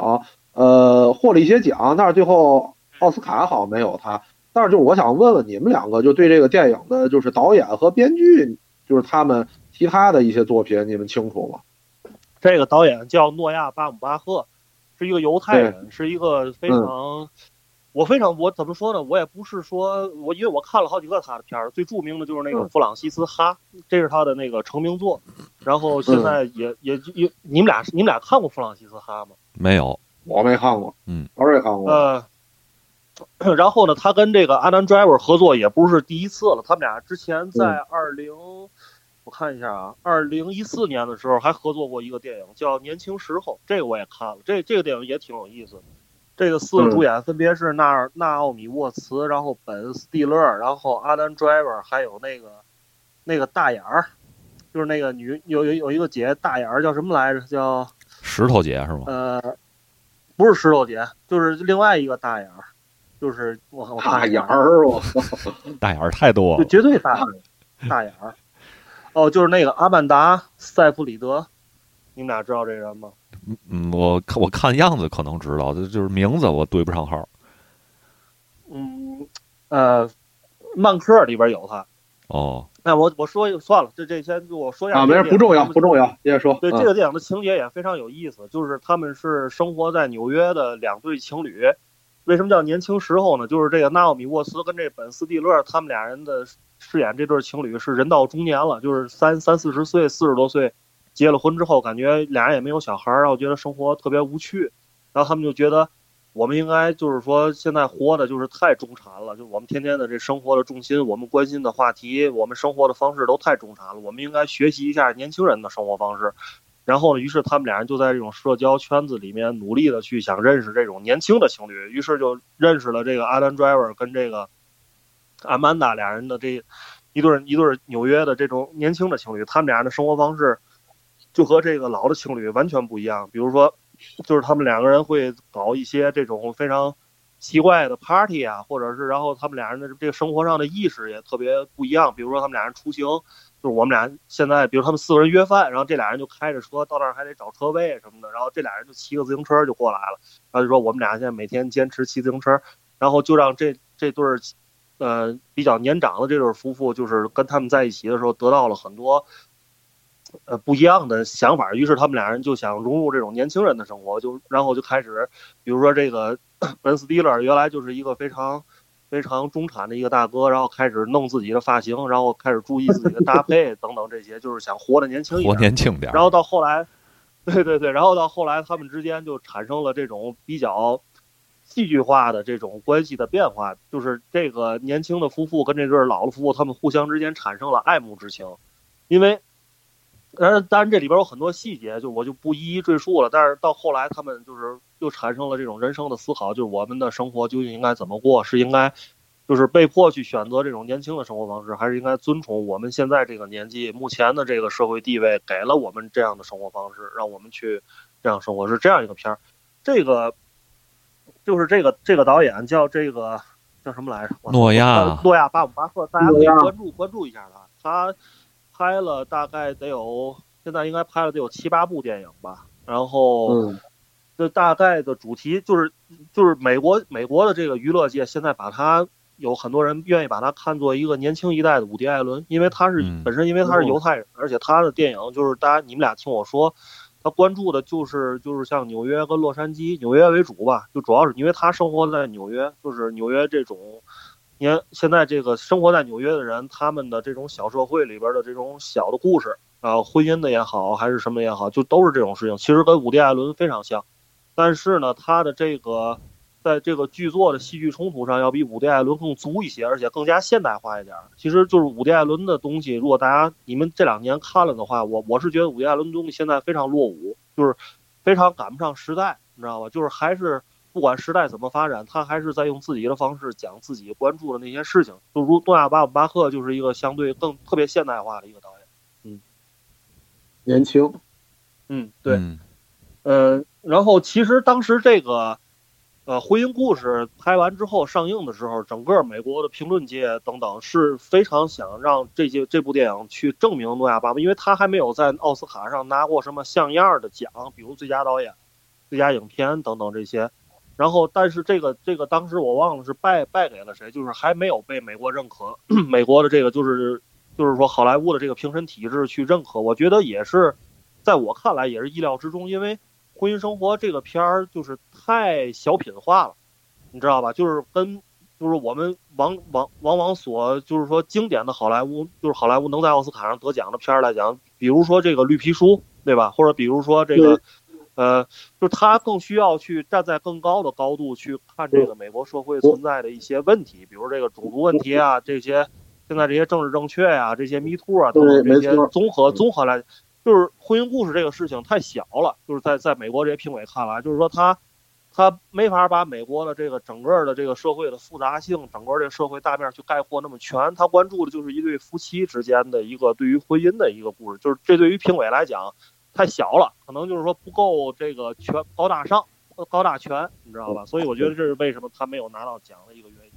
呃，获了一些奖，但是最后奥斯卡好像没有他。但是就是我想问问你们两个，就对这个电影的，就是导演和编剧，就是他们其他的一些作品，你们清楚吗？
这个导演叫诺亚·巴姆巴赫，是一个犹太人，是一个非常。我非常，我怎么说呢？我也不是说我，因为我看了好几个他的片儿，最著名的就是那个《弗朗西斯哈》，这是他的那个成名作。然后现在也也也，你们俩你们俩看过《弗朗西斯哈》吗？
没有，
我没看过。
嗯，
我也看过。
呃，然后呢，他跟这个阿南· driver 合作也不是第一次了。他们俩之前在二零，我看一下啊，二零一四年的时候还合作过一个电影，叫《年轻时候》，这个我也看了。这这个电影也挺有意思。这个四个主演分别是纳纳奥米沃茨，然后本斯蒂勒，然后阿丹 driver，还有那个那个大眼儿，就是那个女有有有一个姐大眼儿叫什么来着？叫
石头姐是吗？
呃，不是石头姐，就是另外一个大眼儿，就是我我
大眼儿，我
大眼儿太多了，
绝对大大眼儿。哦，就是那个阿曼达塞弗里德，你们俩知道这人吗？
嗯，我看我看样子可能知道，就就是名字我对不上号。
嗯，呃，漫客里边有他。
哦，
那我我说算了，这这先我说一下。
啊，没事，不重要，不重要，接着说。
对这个电影的情节也非常有意思，就是他们是生活在纽约的两对情侣。为什么叫年轻时候呢？就是这个纳奥米沃斯跟这本斯蒂勒，他们俩人的饰演这对情侣是人到中年了，就是三三四十岁，四十多岁。结了婚之后，感觉俩人也没有小孩儿，然后觉得生活特别无趣，然后他们就觉得，我们应该就是说现在活的就是太中产了，就我们天天的这生活的重心，我们关心的话题，我们生活的方式都太中产了，我们应该学习一下年轻人的生活方式。然后呢，于是他们俩人就在这种社交圈子里面努力的去想认识这种年轻的情侣，于是就认识了这个阿丹· driver 跟这个阿曼达俩人的这一对一对纽约的这种年轻的情侣，他们俩人的生活方式。就和这个老的情侣完全不一样，比如说，就是他们两个人会搞一些这种非常奇怪的 party 啊，或者是然后他们俩人的这个生活上的意识也特别不一样。比如说他们俩人出行，就是我们俩现在，比如他们四个人约饭，然后这俩人就开着车到那儿还得找车位什么的，然后这俩人就骑个自行车就过来了，然后就说我们俩现在每天坚持骑自行车，然后就让这这对儿呃比较年长的这对夫妇，就是跟他们在一起的时候得到了很多。呃，不一样的想法，于是他们俩人就想融入这种年轻人的生活，就然后就开始，比如说这个 本斯蒂勒原来就是一个非常非常中产的一个大哥，然后开始弄自己的发型，然后开始注意自己的搭配等等这些，就是想活得年轻一点，
活年轻点。
然后到后来，对对对，然后到后来他们之间就产生了这种比较戏剧化的这种关系的变化，就是这个年轻的夫妇跟这对老的夫妇，他们互相之间产生了爱慕之情，因为。当然，当然，这里边有很多细节，就我就不一一赘述了。但是到后来，他们就是又产生了这种人生的思考，就是我们的生活究竟应该怎么过？是应该，就是被迫去选择这种年轻的生活方式，还是应该遵从我们现在这个年纪、目前的这个社会地位给了我们这样的生活方式，让我们去这样生活？是这样一个片儿。这个就是这个这个导演叫这个叫什么来着？
诺亚，
诺亚巴姆巴赫，大家可以关注关注一下他，他。拍了大概得有，现在应该拍了得有七八部电影吧。然后，这大概的主题就是，就是美国美国的这个娱乐界现在把他有很多人愿意把他看作一个年轻一代的伍迪·艾伦，因为他是本身因为他是犹太人，而且他的电影就是大家你们俩听我说，他关注的就是就是像纽约跟洛杉矶，纽约为主吧，就主要是因为他生活在纽约，就是纽约这种。你看，现在这个生活在纽约的人，他们的这种小社会里边的这种小的故事啊，婚姻的也好，还是什么也好，就都是这种事情。其实跟伍迪·艾伦非常像，但是呢，他的这个在这个剧作的戏剧冲突上，要比伍迪·艾伦更足一些，而且更加现代化一点。其实就是伍迪·艾伦的东西，如果大家你们这两年看了的话，我我是觉得伍迪·艾伦东西现在非常落伍，就是非常赶不上时代，你知道吧？就是还是。不管时代怎么发展，他还是在用自己的方式讲自己关注的那些事情。就如诺亚·巴姆巴赫就是一个相对更特别现代化的一个导演，嗯，
年轻，
嗯，对，嗯，然后其实当时这个，呃，婚姻故事拍完之后上映的时候，整个美国的评论界等等是非常想让这些这部电影去证明诺亚·巴姆，因为他还没有在奥斯卡上拿过什么像样的奖，比如最佳导演、最佳影片等等这些。然后，但是这个这个当时我忘了是败败给了谁，就是还没有被美国认可，美国的这个就是就是说好莱坞的这个评审体制去认可，我觉得也是在我看来也是意料之中，因为《婚姻生活》这个片儿就是太小品化了，你知道吧？就是跟就是我们往往往往所就是说经典的好莱坞，就是好莱坞能在奥斯卡上得奖的片儿来讲，比如说这个《绿皮书》，对吧？或者比如说这个。呃，就是他更需要去站在更高的高度去看这个美国社会存在的一些问题，比如这个种族问题啊，这些现在这些政治正确呀，这些 Me Too 啊等等这些综合综合来，就是婚姻故事这个事情太小了，就是在在美国这些评委看来，就是说他他没法把美国的这个整个的这个社会的复杂性，整个这个社会大面去概括那么全，他关注的就是一对夫妻之间的一个对于婚姻的一个故事，就是这对于评委来讲。太小了，可能就是说不够这个全高大上、高大全，你知道吧？所以我觉得这是为什么他没有拿到奖的一个原因。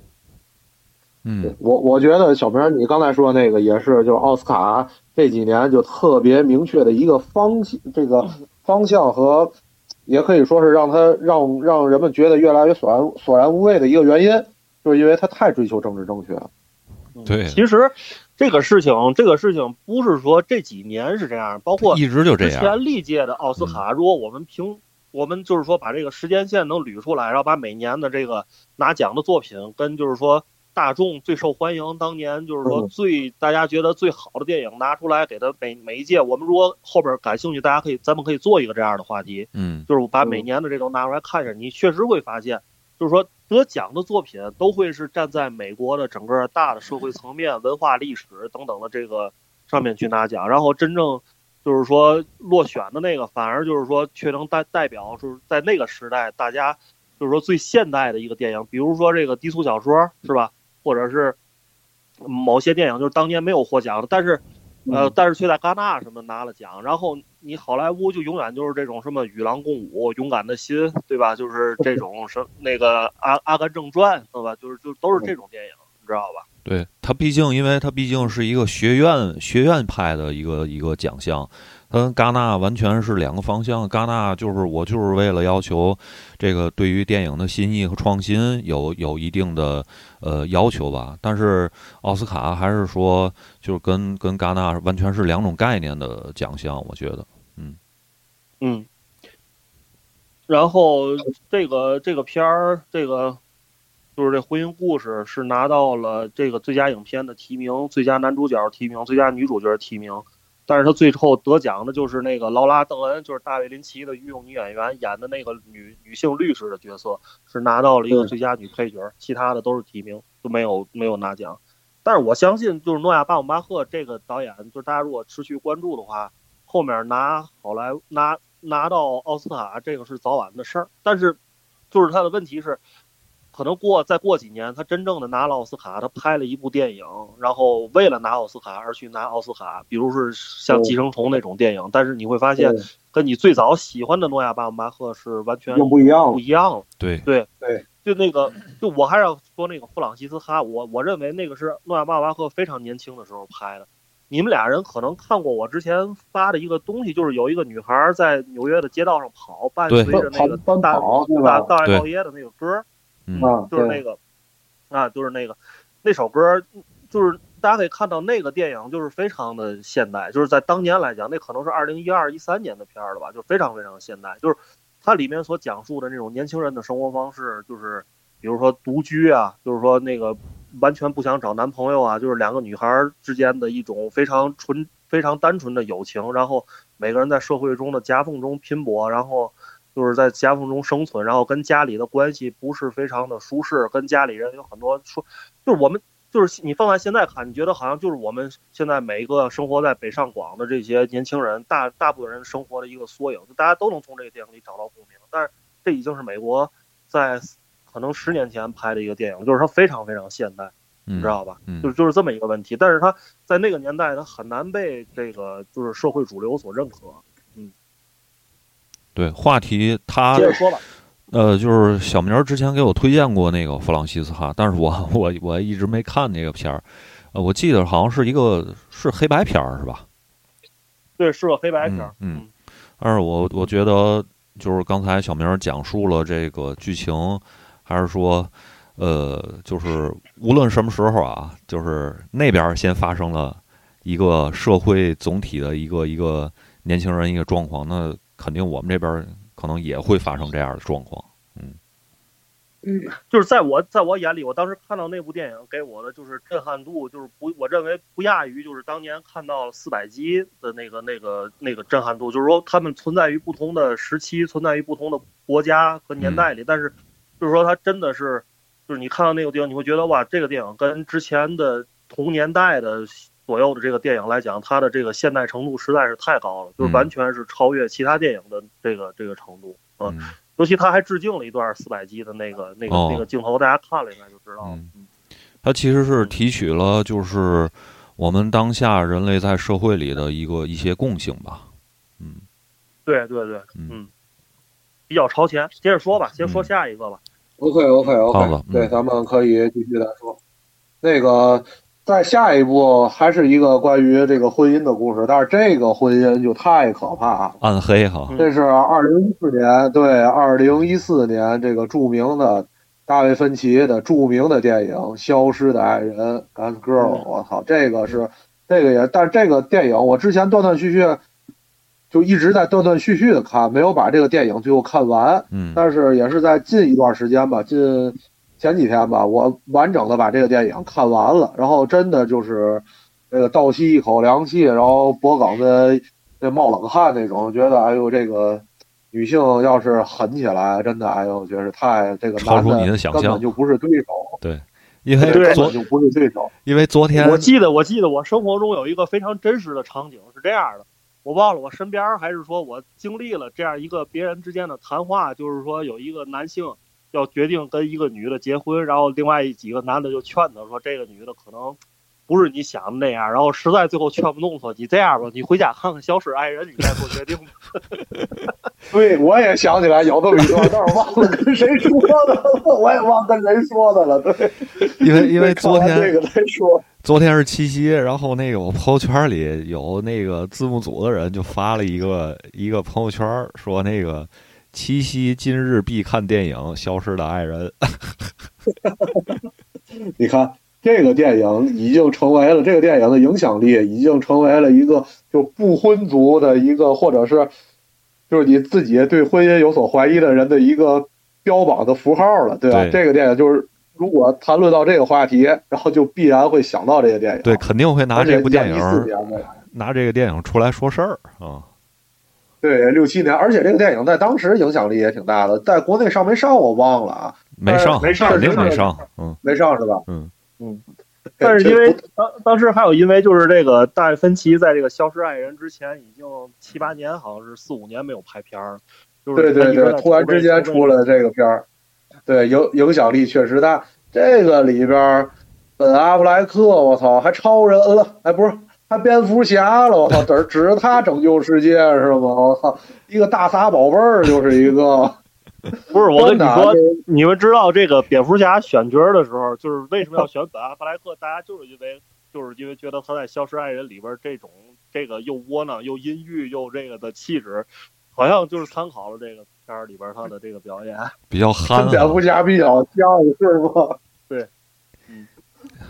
嗯，
我我觉得小明，你刚才说那个也是，就是奥斯卡这几年就特别明确的一个方向这个方向和，也可以说是让他让让人们觉得越来越索然索然无味的一个原因，就是因为他太追求政治正确了。
对，
其实。这个事情，这个事情不是说这几年是这样，包括
一直就这
样。之前历届的奥斯卡，如果我们评，我们就是说把这个时间线能捋出来，然后把每年的这个拿奖的作品跟就是说大众最受欢迎，当年就是说最大家觉得最好的电影拿出来，给他每每一届，我们如果后边感兴趣，大家可以咱们可以做一个这样的话题，
嗯，
就是把每年的这都拿出来看一下，你确实会发现，就是说。得奖的作品都会是站在美国的整个大的社会层面、文化历史等等的这个上面去拿奖，然后真正就是说落选的那个，反而就是说却能代代表就是在那个时代大家就是说最现代的一个电影，比如说这个低俗小说是吧？或者是某些电影就是当年没有获奖的，但是。呃，但是却在戛纳什么拿了奖，然后你好莱坞就永远就是这种什么与狼共舞、勇敢的心，对吧？就是这种什那个阿阿甘正传，对吧？就是就都是这种电影，你知道吧？
对他，毕竟因为他毕竟是一个学院学院派的一个一个奖项。跟戛纳完全是两个方向。戛纳就是我就是为了要求这个对于电影的新意和创新有有一定的呃要求吧。但是奥斯卡还是说就是跟跟戛纳完全是两种概念的奖项，我觉得，嗯
嗯。然后这个这个片儿，这个就是这婚姻故事是拿到了这个最佳影片的提名、最佳男主角提名、最佳女主角提名。但是他最后得奖的就是那个劳拉·邓恩，就是大卫·林奇的御用女演员演的那个女女性律师的角色，是拿到了一个最佳女配角，其他的都是提名，都没有没有拿奖。但是我相信，就是诺亚·巴姆巴赫这个导演，就是大家如果持续关注的话，后面拿好莱拿拿到奥斯卡，这个是早晚的事儿。但是，就是他的问题是。可能过再过几年，他真正的拿了奥斯卡，他拍了一部电影，然后为了拿奥斯卡而去拿奥斯卡，比如是像《寄生虫》那种电影。但是你会发现，跟你最早喜欢的诺亚·巴姆巴赫是完全
不一样，
不一样。
对
对
对，
就那个，就我还是要说那个弗朗西斯哈，我我认为那个是诺亚·巴姆巴赫非常年轻的时候拍的。你们俩人可能看过我之前发的一个东西，就是有一个女孩在纽约的街道上跑，伴随着那个大大大爱道耶的那个歌。
嗯，
就是那个，啊，就是那个，那首歌，就是大家可以看到那个电影就是非常的现代，就是在当年来讲，那可能是二零一二一三年的片儿了吧，就非常非常现代。就是它里面所讲述的那种年轻人的生活方式，就是比如说独居啊，就是说那个完全不想找男朋友啊，就是两个女孩之间的一种非常纯、非常单纯的友情，然后每个人在社会中的夹缝中拼搏，然后。就是在夹缝中生存，然后跟家里的关系不是非常的舒适，跟家里人有很多说，就是我们就是你放在现在看，你觉得好像就是我们现在每一个生活在北上广的这些年轻人，大大部分人生活的一个缩影，就大家都能从这个电影里找到共鸣。但是这已经是美国在可能十年前拍的一个电影，就是它非常非常现代，你知道吧？就是就是这么一个问题。但是它在那个年代，它很难被这个就是社会主流所认可。
对话题，他
接着说吧。
呃，就是小明之前给我推荐过那个弗朗西斯哈，但是我我我一直没看那个片儿。呃，我记得好像是一个是黑白片儿，是吧？
对，是个黑白片儿。
嗯，但是我我觉得就是刚才小明讲述了这个剧情，还是说，呃，就是无论什么时候啊，就是那边先发生了一个社会总体的一个一个年轻人一个状况，那。肯定我们这边可能也会发生这样的状况，
嗯。嗯，就是在我在我眼里，我当时看到那部电影给我的就是震撼度，就是不，我认为不亚于就是当年看到四百集的那个那个那个震撼度，就是说他们存在于不同的时期，存在于不同的国家和年代里，但是就是说它真的是，就是你看到那个电影，你会觉得哇，这个电影跟之前的同年代的。左右的这个电影来讲，它的这个现代程度实在是太高了，就是完全是超越其他电影的这个这个程度。嗯，尤其他还致敬了一段四百集的那个那个那个镜头，大家看了应该就知道了。嗯，
他其实是提取了就是我们当下人类在社会里的一个一些共性吧。嗯，
对对对，嗯，比较超前。接着说吧，先说下一个吧。
OK OK OK，对，咱们可以继续再说那个。在下一步还是一个关于这个婚姻的故事，但是这个婚姻就太可怕了，
暗黑哈。
这是二零一四年，对，二零一四年这个著名的大卫芬奇的著名的电影《消失的爱人》，Gone Girl，我操，这个是这个也，但是这个电影我之前断断续续就一直在断断续续的看，没有把这个电影最后看完。
嗯，
但是也是在近一段时间吧，近。前几天吧，我完整的把这个电影看完了，然后真的就是这个倒吸一口凉气，然后脖梗子这冒冷汗那种，觉得哎呦，这个女性要是狠起来，真的哎呦，觉得太这个
超出你的想象，
根本就不是对手。
对，因为昨
就不是对手，
因为昨天
我记得我记得我生活中有一个非常真实的场景是这样的，我忘了我身边还是说我经历了这样一个别人之间的谈话，就是说有一个男性。要决定跟一个女的结婚，然后另外几个男的就劝他说：“这个女的可能不是你想的那样。”然后实在最后劝不动，说：“你这样吧，你回家看看《消失爱人》，你再做决定
吧。”对，我也想起来有这么一段，但是忘了跟谁说的了，我也忘跟谁说的了。对，
因为因为 昨天
这个再说，
昨天是七夕，然后那个我朋友圈里有那个字幕组的人就发了一个一个朋友圈，说那个。七夕今日必看电影《消失的爱人》。
你看，这个电影已经成为了这个电影的影响力，已经成为了一个就不婚族的一个，或者是就是你自己对婚姻有所怀疑的人的一个标榜的符号了，对吧？这个电影就是，如果谈论到这个话题，然后就必然会想到这个电影。
对，肯定会拿这部电影拿这个电影出来说事儿啊。
对，六七年，而且这个电影在当时影响力也挺大的，在国内上没上我忘了啊，
没上，
没上
肯定
没上。
嗯
没上是吧？
嗯
嗯，
但是因为当当时还有因为就是这个大卫芬奇在这个《消失爱人》之前已经七八年，好像是四五年没有拍片儿，就是
对对对，突然之间出了这个片儿，对，影影响力确实大。这个里边，本阿弗莱克，我操，还超人了，哎，不是，还蝙蝠侠了，我操，指指着他拯救世界是吗？我操，一个大傻宝贝儿就是一个。
不是我跟你说你们知道这个蝙蝠侠选角的时候，就是为什么要选本阿弗莱克？大家就是因为就是因为觉得他在《消失爱人》里边这种这个又窝囊又阴郁又这个的气质，好像就是参考了这个片儿里边他的这个表演。
比较憨
跟蝙蝠
啊，
侠比较像是吗？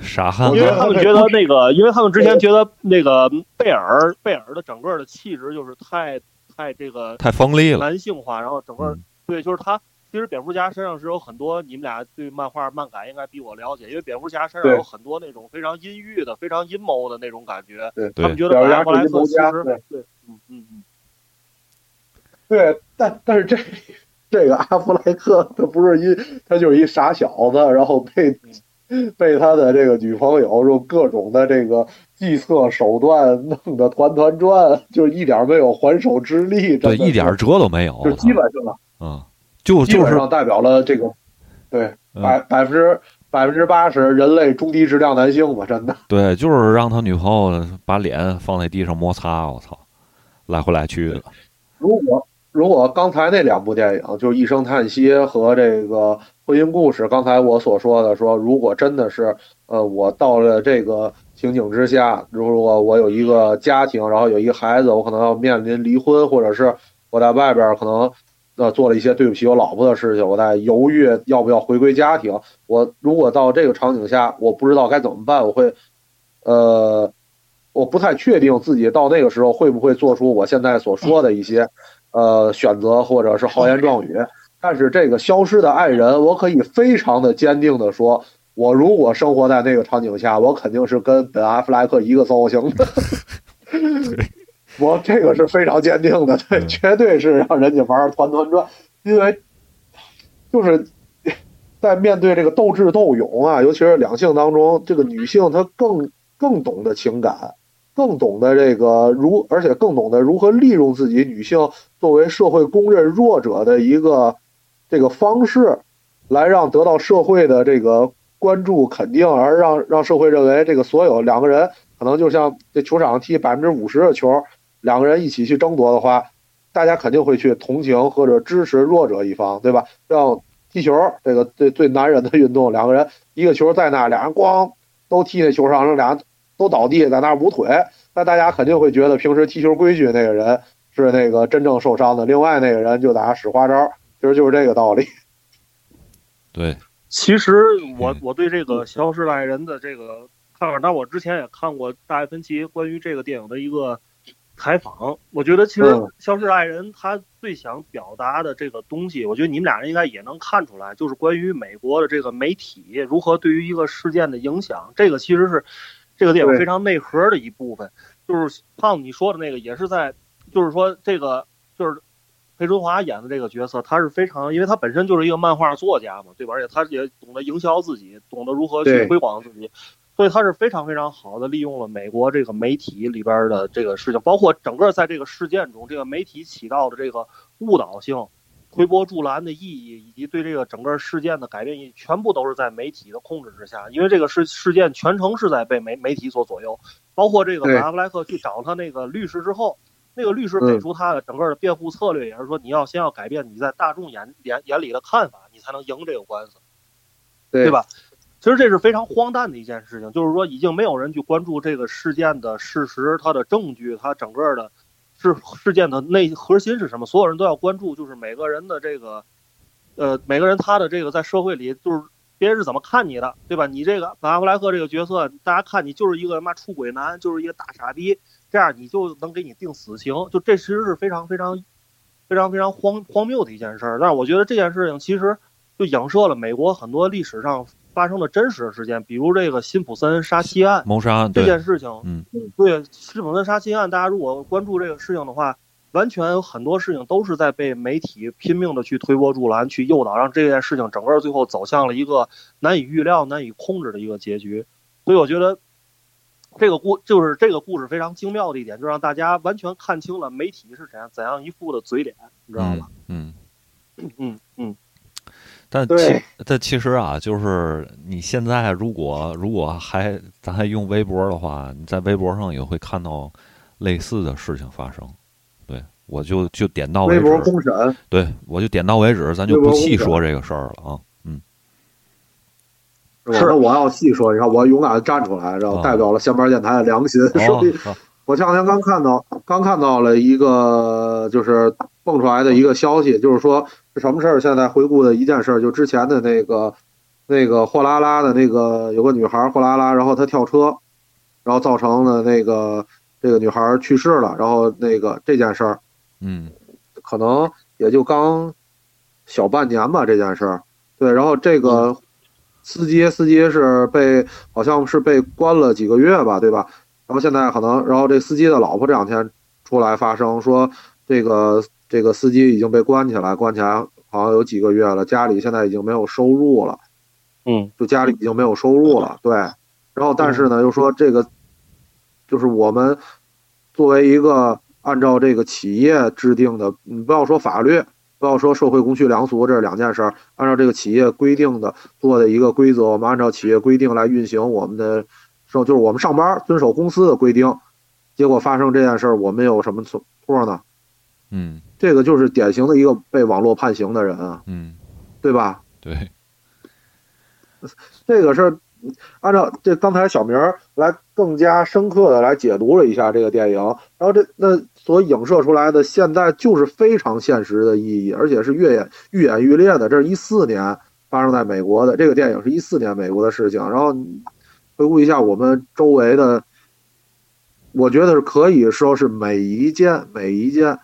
傻憨
因为
憨。
他们觉得那个，因为他们之前觉得那个贝尔贝尔的整个的气质就是太太这个
太锋利了，
男性化，然后整个
嗯
对，就是他。其实蝙蝠侠身上是有很多，你们俩对漫画漫改应该比我了解，因为蝙蝠侠身上有很多那种非常阴郁的、非常阴谋的那种感觉。
对
对
他们觉得莱克其实
对
对，嗯嗯嗯，
对，但但是这这个阿弗莱克他不是一，他就是一傻小子，然后被被他的这个女朋友用各种的这个计策手段弄得团团转，就是一点没有还手之力，
对，一点辙都没有。
就基本上
嗯，就
基
就是
本上代表了这个对
嗯
百百分之百分之八十人类中低质量男性吧，真的。
对，就是让他女朋友把脸放在地上摩擦，我操，来回来去的。
如果如果刚才那两部电影，就是《一声叹息》和这个《婚姻故事》，刚才我所说的说，如果真的是呃，我到了这个情景之下，如果我有一个家庭，然后有一个孩子，我可能要面临离婚，或者是我在外边可能呃做了一些对不起我老婆的事情，我在犹豫要不要回归家庭。我如果到这个场景下，我不知道该怎么办，我会呃。我不太确定自己到那个时候会不会做出我现在所说的一些，呃，选择或者是豪言壮语。但是这个消失的爱人，我可以非常的坚定的说，我如果生活在那个场景下，我肯定是跟本阿弗莱克一个造型的。我这个是非常坚定的，对，绝对是让人家玩团团转，因为就是在面对这个斗智斗勇啊，尤其是两性当中，这个女性她更更懂得情感，更懂得这个如，而且更懂得如何利用自己女性作为社会公认弱者的一个这个方式，来让得到社会的这个关注肯定，而让让社会认为这个所有两个人可能就像这球场上踢百分之五十的球，两个人一起去争夺的话，大家肯定会去同情或者支持弱者一方，对吧？让踢球这个最最男人的运动，两个人一个球在那，俩人咣都踢那球上，让俩人都倒地在那儿捂腿，那大家肯定会觉得平时踢球规矩那个人是那个真正受伤的，另外那个人就在那使花招，其实就是这个道理。
对，
其实我
嗯
我对这个《消失的爱人》的这个看法，但我之前也看过大卫芬奇关于这个电影的一个采访。我觉得其实
嗯《
消失的爱人》他最想表达的这个东西，我觉得你们俩人应该也能看出来，就是关于美国的这个媒体如何对于一个事件的影响。这个其实是这个电影非常内核的一部分。就是胖子你说的那个，也是在，就是说这个就是裴春华演的这个角色，他是非常，因为他本身就是一个漫画作家嘛，对吧？而且他也懂得营销自己，懂得如何去推广自己，所以他是非常非常好的利用了美国这个媒体里边的这个事情，包括整个在这个事件中，这个媒体起到的这个误导性、推波助澜的意义，以及对这个整个事件的改变意义，全部都是在媒体的控制之下，因为这个事事件全程是在被媒媒体所左右，包括这个阿弗莱克去找他那个律师之后。那个律师给出他的整个的辩护策略，也是说你要先要改变你在大众眼眼眼里的看法，你才能赢这个官司，对吧？其实这是非常荒诞的一件事情，就是说已经没有人去关注这个事件的事实、它的证据、它整个的事事件的内核心是什么，所有人都要关注，就是每个人的这个，呃，每个人他的这个在社会里就是别人是怎么看你的，对吧？你这个本阿弗莱克这个角色，大家看你就是一个妈出轨男，就是一个大傻逼，这样你就能给你定死刑，就这其实是非常非常非常非常荒荒谬的一件事儿。但是我觉得这件事情其实就影射了美国很多历史上发生的真实的事件，比如这个辛普森杀妻案
谋杀案，
这，件事情，
嗯
对辛普森杀妻案，大家如果关注这个事情的话，完全有很多事情都是在被媒体拼命的去推波助澜，去诱导，让这件事情整个最后走向了一个难以预料、难以控制的一个结局。所以我觉得这个故就是这个故事非常精妙的一点，就让大家完全看清了媒体是怎样怎样一副的嘴脸，你知道吧？
嗯。
嗯嗯，
但其但其实啊，就是你现在如果如果还咱还用微博的话，你在微博上也会看到类似的事情发生。对我就就点到为
微博
止，
公审，
对我就点到为止，咱就不细说这个事儿了啊。嗯
是我要细说，你看我勇敢的站出来，然后
啊
代表了闲班电台的良心。我前两天刚看到，刚看到了一个就是蹦出来的一个消息，就是说是什么事儿？现在回顾的一件事儿，就之前的那个那个货拉拉的那个有个女孩儿货拉拉，然后她跳车，然后造成了那个这个女孩儿去世了，然后那个这件事儿
嗯
可能也就刚小半年吧，这件事儿。对，然后这个司机司机是被好像是被关了几个月吧，对吧？然后现在可能，然后这司机的老婆这两天出来发声说，这个这个司机已经被关起来，关起来好像有几个月了，家里现在已经没有收入了，
嗯，
就家里已经没有收入了，对。然后但是呢，又说这个就是我们作为一个按照这个企业制定的，你不要说法律，不要说社会公序良俗，这是两件事儿。按照这个企业规定的做的一个规则，我们按照企业规定来运行我们的，说就是我们上班遵守公司的规定，结果发生这件事儿，我们有什么错错呢？
嗯
这个就是典型的一个被网络判刑的人啊，
嗯，
对吧？
对，
这个是按照这刚才小明儿来更加深刻的来解读了一下这个电影，然后这那所影射出来的现在就是非常现实的意义，而且是越演愈演愈烈的。这是一四年发生在美国的这个电影是一四年美国的事情，然后回顾一下我们周围的，我觉得是可以说是每一件每一件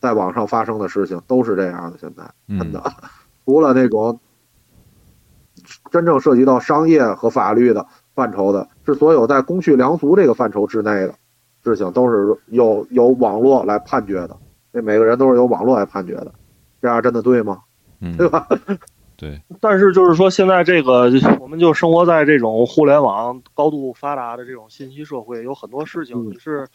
在网上发生的事情都是这样的，现在真
嗯
的。除了那种真正涉及到商业和法律的范畴的，是所有在公序良俗这个范畴之内的事情，都是由由网络来判决的。这每个人都是由网络来判决的，这样真的对吗？
嗯
对吧？
对，
但是就是说，现在这个我们就生活在这种互联网高度发达的这种信息社会，有很多事情
嗯
你是，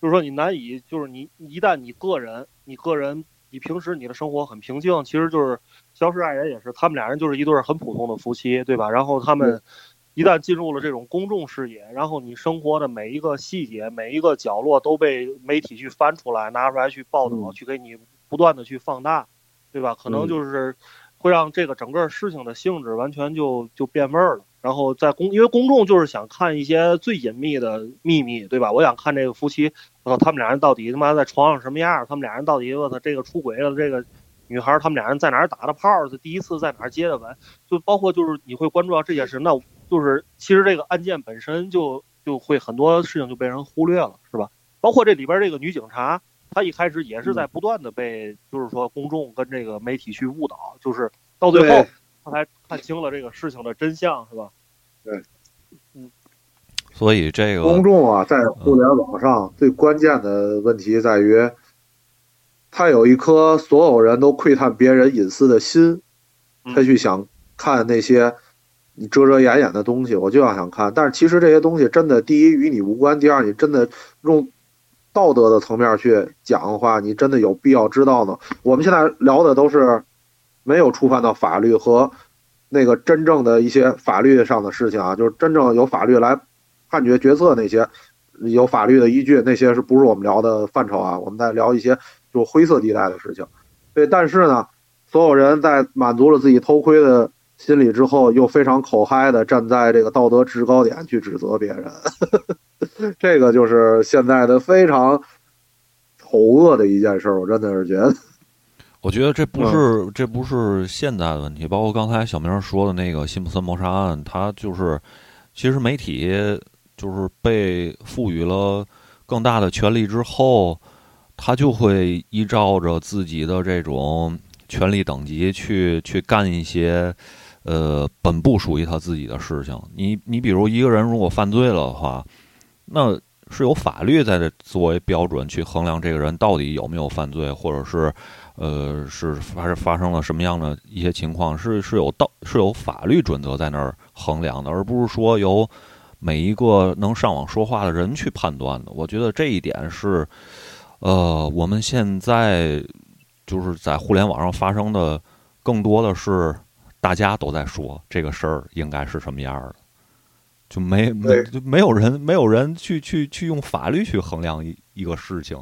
就是说你难以，就是你一旦你个人，你个人，你平时你的生活很平静，其实就是《消失爱人》也是，他们俩人就是一对儿很普通的夫妻，对吧？然后他们一旦进入了这种公众视野，然后你生活的每一个细节、每一个角落都被媒体去翻出来、拿出来去报道、
嗯
去给你不断的去放大，对吧？可能
嗯
就是会让这个整个事情的性质完全就就变味儿了。然后在公，因为公众就是想看一些最隐秘的秘密，对吧？我想看这个夫妻，我操，他们俩人到底他妈在床上什么样儿？他们俩人到底我操这个出轨了这个女孩儿，他们俩人在哪儿打的炮儿？第一次在哪儿接的吻？就包括就是你会关注到这件事，那就是其实这个案件本身就就会很多事情就被人忽略了，是吧？包括这里边这个女警察，她一开始也是在不断的被就是说公众跟这个媒体去误导，就是到最后
对
她才看清了这个事情的真相，是吧？
对，嗯所以这个
公众啊，在互联网上最关键的问题在于，他有一颗所有人都窥探别人隐私的心，
嗯
他去想看那些你遮遮掩掩的东西，我就要想看。但是其实这些东西真的，第一与你无关，第二你真的用道德的层面去讲的话，你真的有必要知道呢？我们现在聊的都是没有触犯到法律和那个真正的一些法律上的事情啊，就是真正有法律来判决决策那些有法律的依据，那些是不是我们聊的范畴啊？我们在聊一些就灰色地带的事情。对，但是呢，所有人在满足了自己偷窥的心理之后，又非常口嗨的站在这个道德制高点去指责别人，这个就是现在的非常丑恶的一件事。我真的是觉得，
我觉得这不
嗯
是、这不是现在的问题，包括刚才小明说的那个辛普森谋杀案，他就是其实媒体就是被赋予了更大的权利之后，他就会依照着自己的这种权力等级去去干一些呃本不属于他自己的事情。你你比如一个人如果犯罪了的话，那是有法律在这作为标准去衡量这个人到底有没有犯罪，或者是呃是发是发生了什么样的一些情况，是是有道是有法律准则在那儿衡量的，而不是说由每一个能上网说话的人去判断的。我觉得这一点是呃我们现在就是在互联网上发生的更多的是大家都在说这个事儿应该是什么样儿的。就没没就没有人没有人去去去用法律去衡量一一个事情，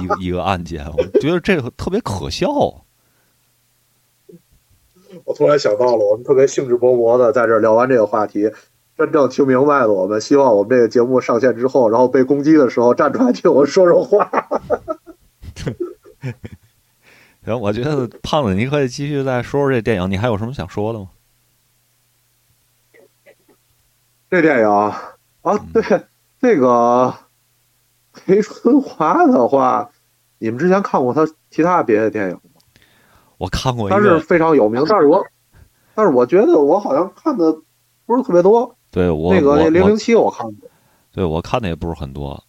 一个一个案件，我觉得这个特别可笑。
我突然想到了，我们特别兴致勃勃的在这儿聊完这个话题，真正听明白了，我们希望我们这个节目上线之后，然后被攻击的时候站出来替我们说说话。
行，我觉得胖子，你可以继续再说说这电影，你还有什么想说的吗？
这电影啊，啊对，这个裴春华的话，你们之前看过他其他别的电影吗？
我看过一个
他是
个，
非常有名，但是我，但是我觉得我好像看的不是特别多。
对我我
那个那零零七我看过，
对我看的也不是很多，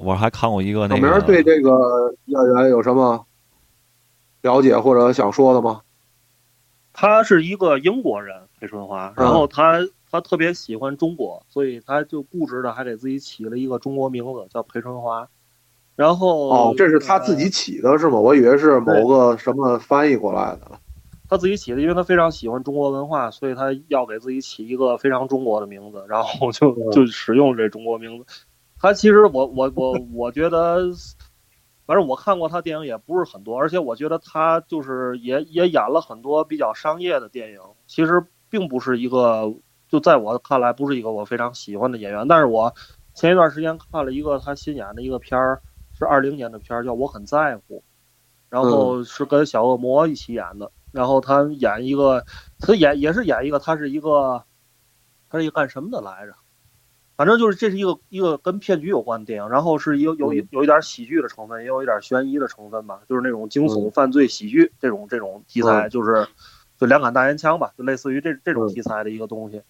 我还看过一个那
小明对这个演员有什么了解或者想说的吗？
他是一个英国人，裴春华，然后他他特别喜欢中国，所以他就固执的还给自己起了一个中国名字，叫裴春华。然后
哦，这是他自己起的是吗？我以为是某个什么翻译过来的。
他自己起的，因为他非常喜欢中国文化，所以他要给自己起一个非常中国的名字，然后就就使用这中国名字。他其实我我我我觉得，反正我看过他电影也不是很多，而且我觉得他就是也也演了很多比较商业的电影，其实并不是一个就在我看来不是一个我非常喜欢的演员。但是我前一段时间看了一个他新演的一个片儿，是二零年的片儿，叫《我很在乎》，然后是跟小恶魔一起演的。然后他演一个，他演也是演一个，他是一个，他是一个干什么的来着？反正就是这是一个一个跟骗局有关的电影，然后是一个有一有一点喜剧的成分，也有一点悬疑的成分吧，就是那种惊悚犯罪喜剧这种这种题材，就是就两杆大烟枪吧，就类似于这这种题材的一个东西。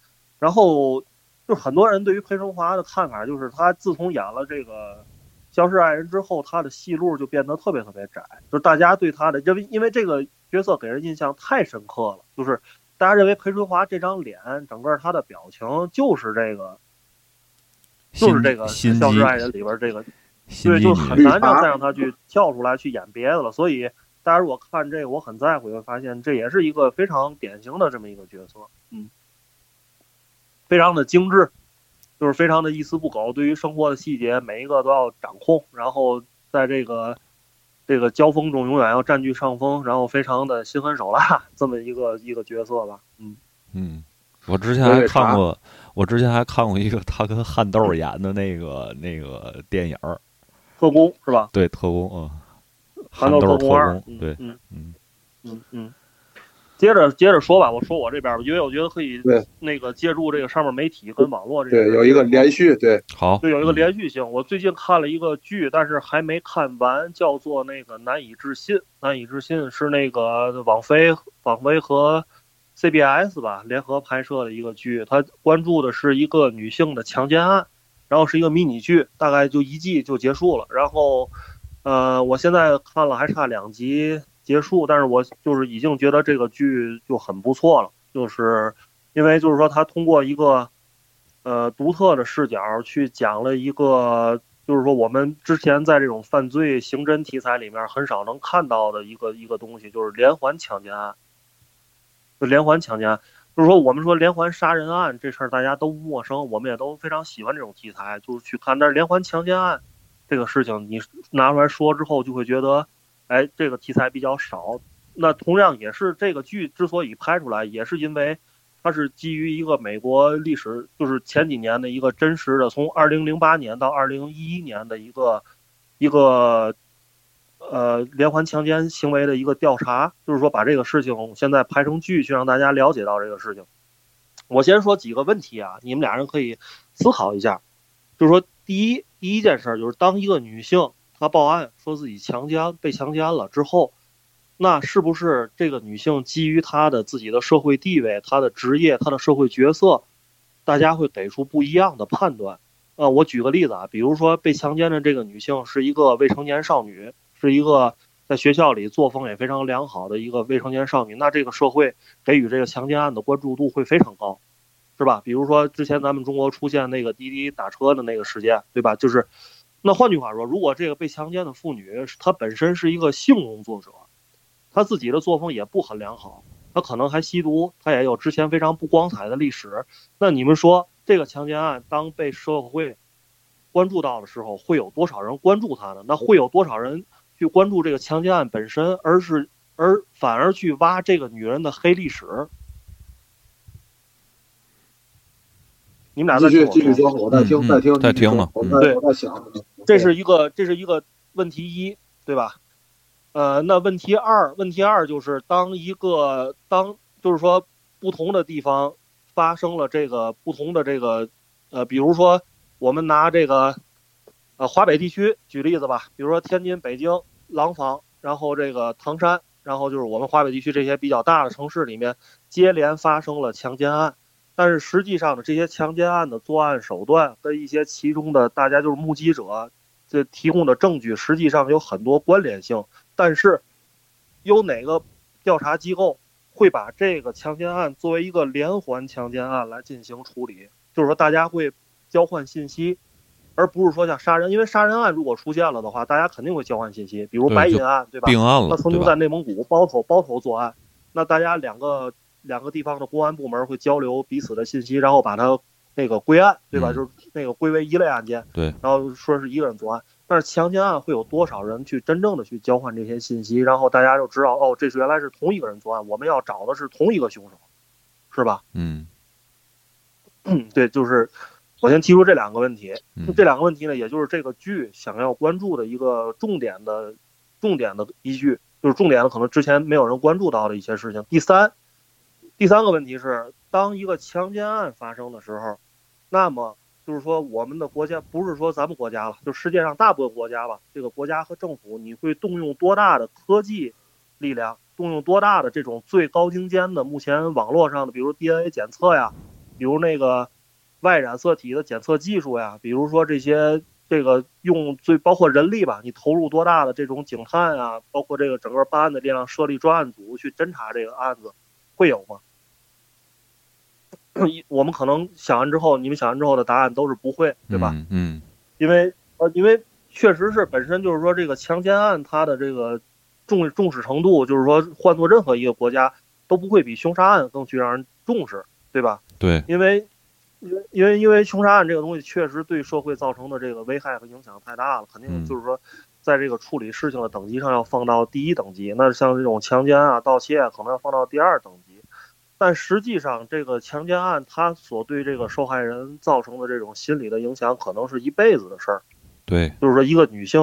然后就很多人对于裴春华的看法就是，他自从演了这个。消失爱人之后，他的戏路就变得特别特别窄，就是大家对他的，因为因为这个角色给人印象太深刻了，就是大家认为裴春华这张脸，整个他的表情就是这个，就是这个《消失爱人》里边这个，对，就很难让再让他去跳出来去演别的了。所以大家如果看这个，我很在乎，会发现这也是一个非常典型的这么一个角色，嗯，非常的精致。就是非常的一丝不苟，对于生活的细节每一个都要掌控，然后在这个这个交锋中永远要占据上风，然后非常的心狠手辣这么一个一个角色吧。嗯
嗯，我之前还看过，我之前还看过一个他跟憨豆演的那个那个电影儿，
特工是吧？
对，特工啊，
憨
豆特
特工二，
对，
嗯
嗯
嗯嗯。接着接着说吧，我说我这边吧，因为我觉得可以
对
那个借助这个上面媒体跟网络这
对，有一个连续对，
好，
对，有一个连续性。我最近看了一个剧，但是还没看完，叫做那个《难以置信》。难以置信是那个网飞、网飞和 CBS 吧联合拍摄的一个剧，它关注的是一个女性的强奸案，然后是一个迷你剧，大概就一季就结束了。然后，呃，我现在看了还差两集。结束，但是我就是已经觉得这个剧就很不错了，就是因为就是说他通过一个呃独特的视角去讲了一个，就是说我们之前在这种犯罪刑侦题材里面很少能看到的一个一个东西，就是连环强奸案。就连环强奸案，就是说我们说连环杀人案这事儿大家都不陌生，我们也都非常喜欢这种题材，就是去看。但是连环强奸案这个事情，你拿出来说之后，就会觉得。哎，这个题材比较少。那同样也是这个剧之所以拍出来，也是因为它是基于一个美国历史，就是前几年的一个真实的，从二零零八年到二零一一年的一个一个呃连环强奸行为的一个调查。就是说，把这个事情现在拍成剧，去让大家了解到这个事情。我先说几个问题啊，你们俩人可以思考一下。就是说，第一第一件事就是当一个女性。他报案说自己强奸被强奸了之后，那是不是这个女性基于她的自己的社会地位、她的职业、她的社会角色，大家会给出不一样的判断？呃，我举个例子啊，比如说被强奸的这个女性是一个未成年少女，是一个在学校里作风也非常良好的一个未成年少女，那这个社会给予这个强奸案的关注度会非常高，是吧？比如说之前咱们中国出现那个滴滴打车的那个事件，对吧？就是，那换句话说，如果这个被强奸的妇女她本身是一个性工作者，她自己的作风也不很良好，她可能还吸毒，她也有之前非常不光彩的历史，那你们说？这个强奸案当被社会关注到的时候，会有多少人关注她呢？那会有多少人去关注这个强奸案本身，而是而反而去挖这个女人的黑历史？你们俩
继续继续说，我在听，在听，
在听呢。
我在我在想，
这是一个这是一个问题一，对吧？呃，那问题二，问题二就是当一个当就是说不同的地方。发生了这个不同的这个，呃，比如说我们拿这个，呃，华北地区举例子吧，比如说天津、北京、廊坊，然后这个唐山，然后就是我们华北地区这些比较大的城市里面，接连发生了强奸案。但是实际上呢，这些强奸案的作案手段跟一些其中的大家就是目击者这提供的证据，实际上有很多关联性。但是有哪个调查机构？会把这个强奸案作为一个连环强奸案来进行处理，就是说大家会交换信息，而不是说像杀人，因为杀人案如果出现了的话，大家肯定会交换信息，比如白银案，对吧？
并案了，
他曾经在内蒙古包头包头作案，那大家两个两个地方的公安部门会交流彼此的信息，然后把它那个归案，对吧？就是那个归为一类案件，
对，
然后说是一个人作案。但是强奸案会有多少人去真正的去交换这些信息，然后大家就知道哦，这是原来是同一个人作案，我们要找的是同一个凶手，是吧？
嗯，
对，就是我先提出这两个问题，这两个问题呢，也就是这个剧想要关注的一个重点的、重点的依据，就是重点的可能之前没有人关注到的一些事情。第三，第三个问题是，当一个强奸案发生的时候，那么。就是说，我们的国家不是说咱们国家了，就世界上大部分国家吧。这个国家和政府，你会动用多大的科技力量，动用多大的这种最高精尖的目前网络上的，比如 DNA 检测呀，比如那个 Y 染色体的检测技术呀，比如说这些这个用最包括人力吧，你投入多大的这种警探啊，包括这个整个办案的力量，设立专案组去侦查这个案子，会有吗？我们可能想完之后，你们想完之后的答案都是不会，对吧？
嗯，
因为呃，因为确实是本身就是说这个强奸案它的这个重重视程度，就是说换做任何一个国家都不会比凶杀案更去让人重视，对吧？
对，
因为因为因为因为凶杀案这个东西确实对社会造成的这个危害和影响太大了，肯定就是说在这个处理事情的等级上要放到第一等级。那像这种强奸啊、盗窃啊可能要放到第二等级。但实际上，这个强奸案它所对这个受害人造成的这种心理的影响，可能是一辈子的事儿。
对，
就是说，一个女性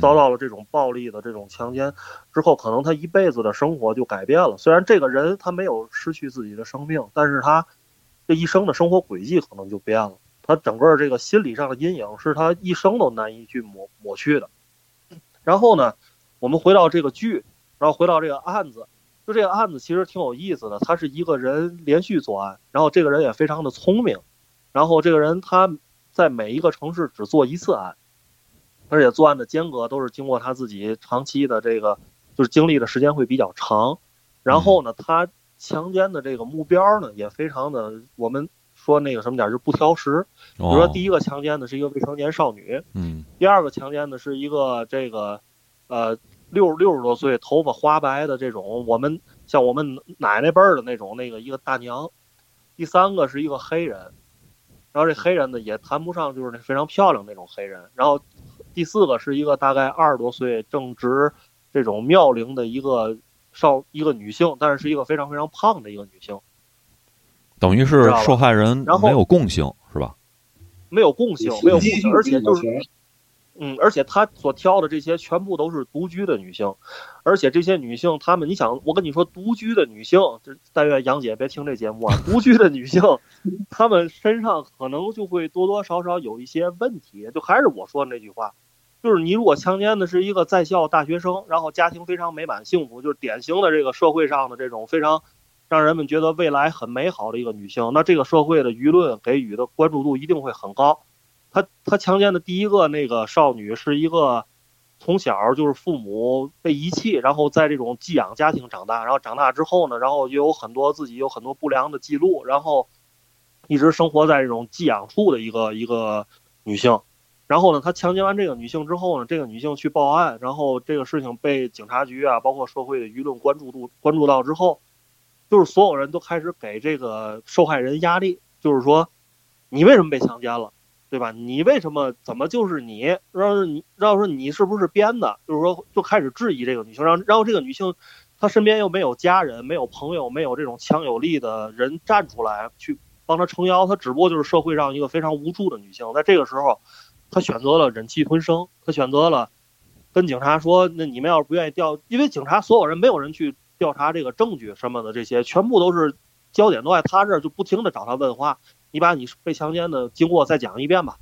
遭到了这种暴力的这种强奸之后，可能她一辈子的生活就改变了。虽然这个人他没有失去自己的生命，但是他这一生的生活轨迹可能就变了。他整个这个心理上的阴影是他一生都难以去抹抹去的。然后呢，我们回到这个剧，然后回到这个案子。就这个案子其实挺有意思的，他是一个人连续作案，然后这个人也非常的聪明，然后这个人他在每一个城市只做一次案，而且作案的间隔都是经过他自己长期的这个就是经历的时间会比较长，然后呢，他强奸的这个目标呢也非常的，我们说那个什么点就不挑食，比如说第一个强奸的是一个未成年少女，
嗯，
第二个强奸的是一个这个呃。六六十多岁，头发花白的这种，我们像我们奶奶辈儿的那种那个一个大娘。第三个是一个黑人，然后这黑人呢也谈不上就是那非常漂亮那种黑人。然后第四个是一个大概二十多岁，正值这种妙龄的一个少一个女性，但是是一个非常非常胖的一个女性。
等于是受害人没有共性是吧？
没有共性，没有共性，而且就是。嗯，而且他所挑的这些全部都是独居的女性，而且这些女性，她们，你想，我跟你说，独居的女性，这但愿杨姐别听这节目啊。独居的女性，她们身上可能就会多多少少有一些问题，就还是我说的那句话，就是你如果强奸的是一个在校大学生，然后家庭非常美满幸福，就是典型的这个社会上的这种非常让人们觉得未来很美好的一个女性，那这个社会的舆论给予的关注度一定会很高。他他强奸的第一个那个少女是一个从小就是父母被遗弃，然后在这种寄养家庭长大，然后长大之后呢，然后又有很多自己有很多不良的记录，然后一直生活在这种寄养处的一个一个女性。然后呢，他强奸完这个女性之后呢，这个女性去报案，然后这个事情被警察局啊，包括社会的舆论关注度关注到之后，就是所有人都开始给这个受害人压力，就是说，你为什么被强奸了，对吧？你为什么怎么就是你？然后你，然后说你是不是编的？就是说，就开始质疑这个女性，然后然后这个女性，她身边又没有家人，没有朋友，没有这种强有力的人站出来去帮她撑腰，她只不过就是社会上一个非常无助的女性，在这个时候。她选择了忍气吞声，她选择了跟警察说：“那你们要是不愿意调，因为警察所有人没有人去调查这个证据什么的，这些全部都是焦点都在她这儿，就不停的找她问话。你把你被强奸的经过再讲一遍吧。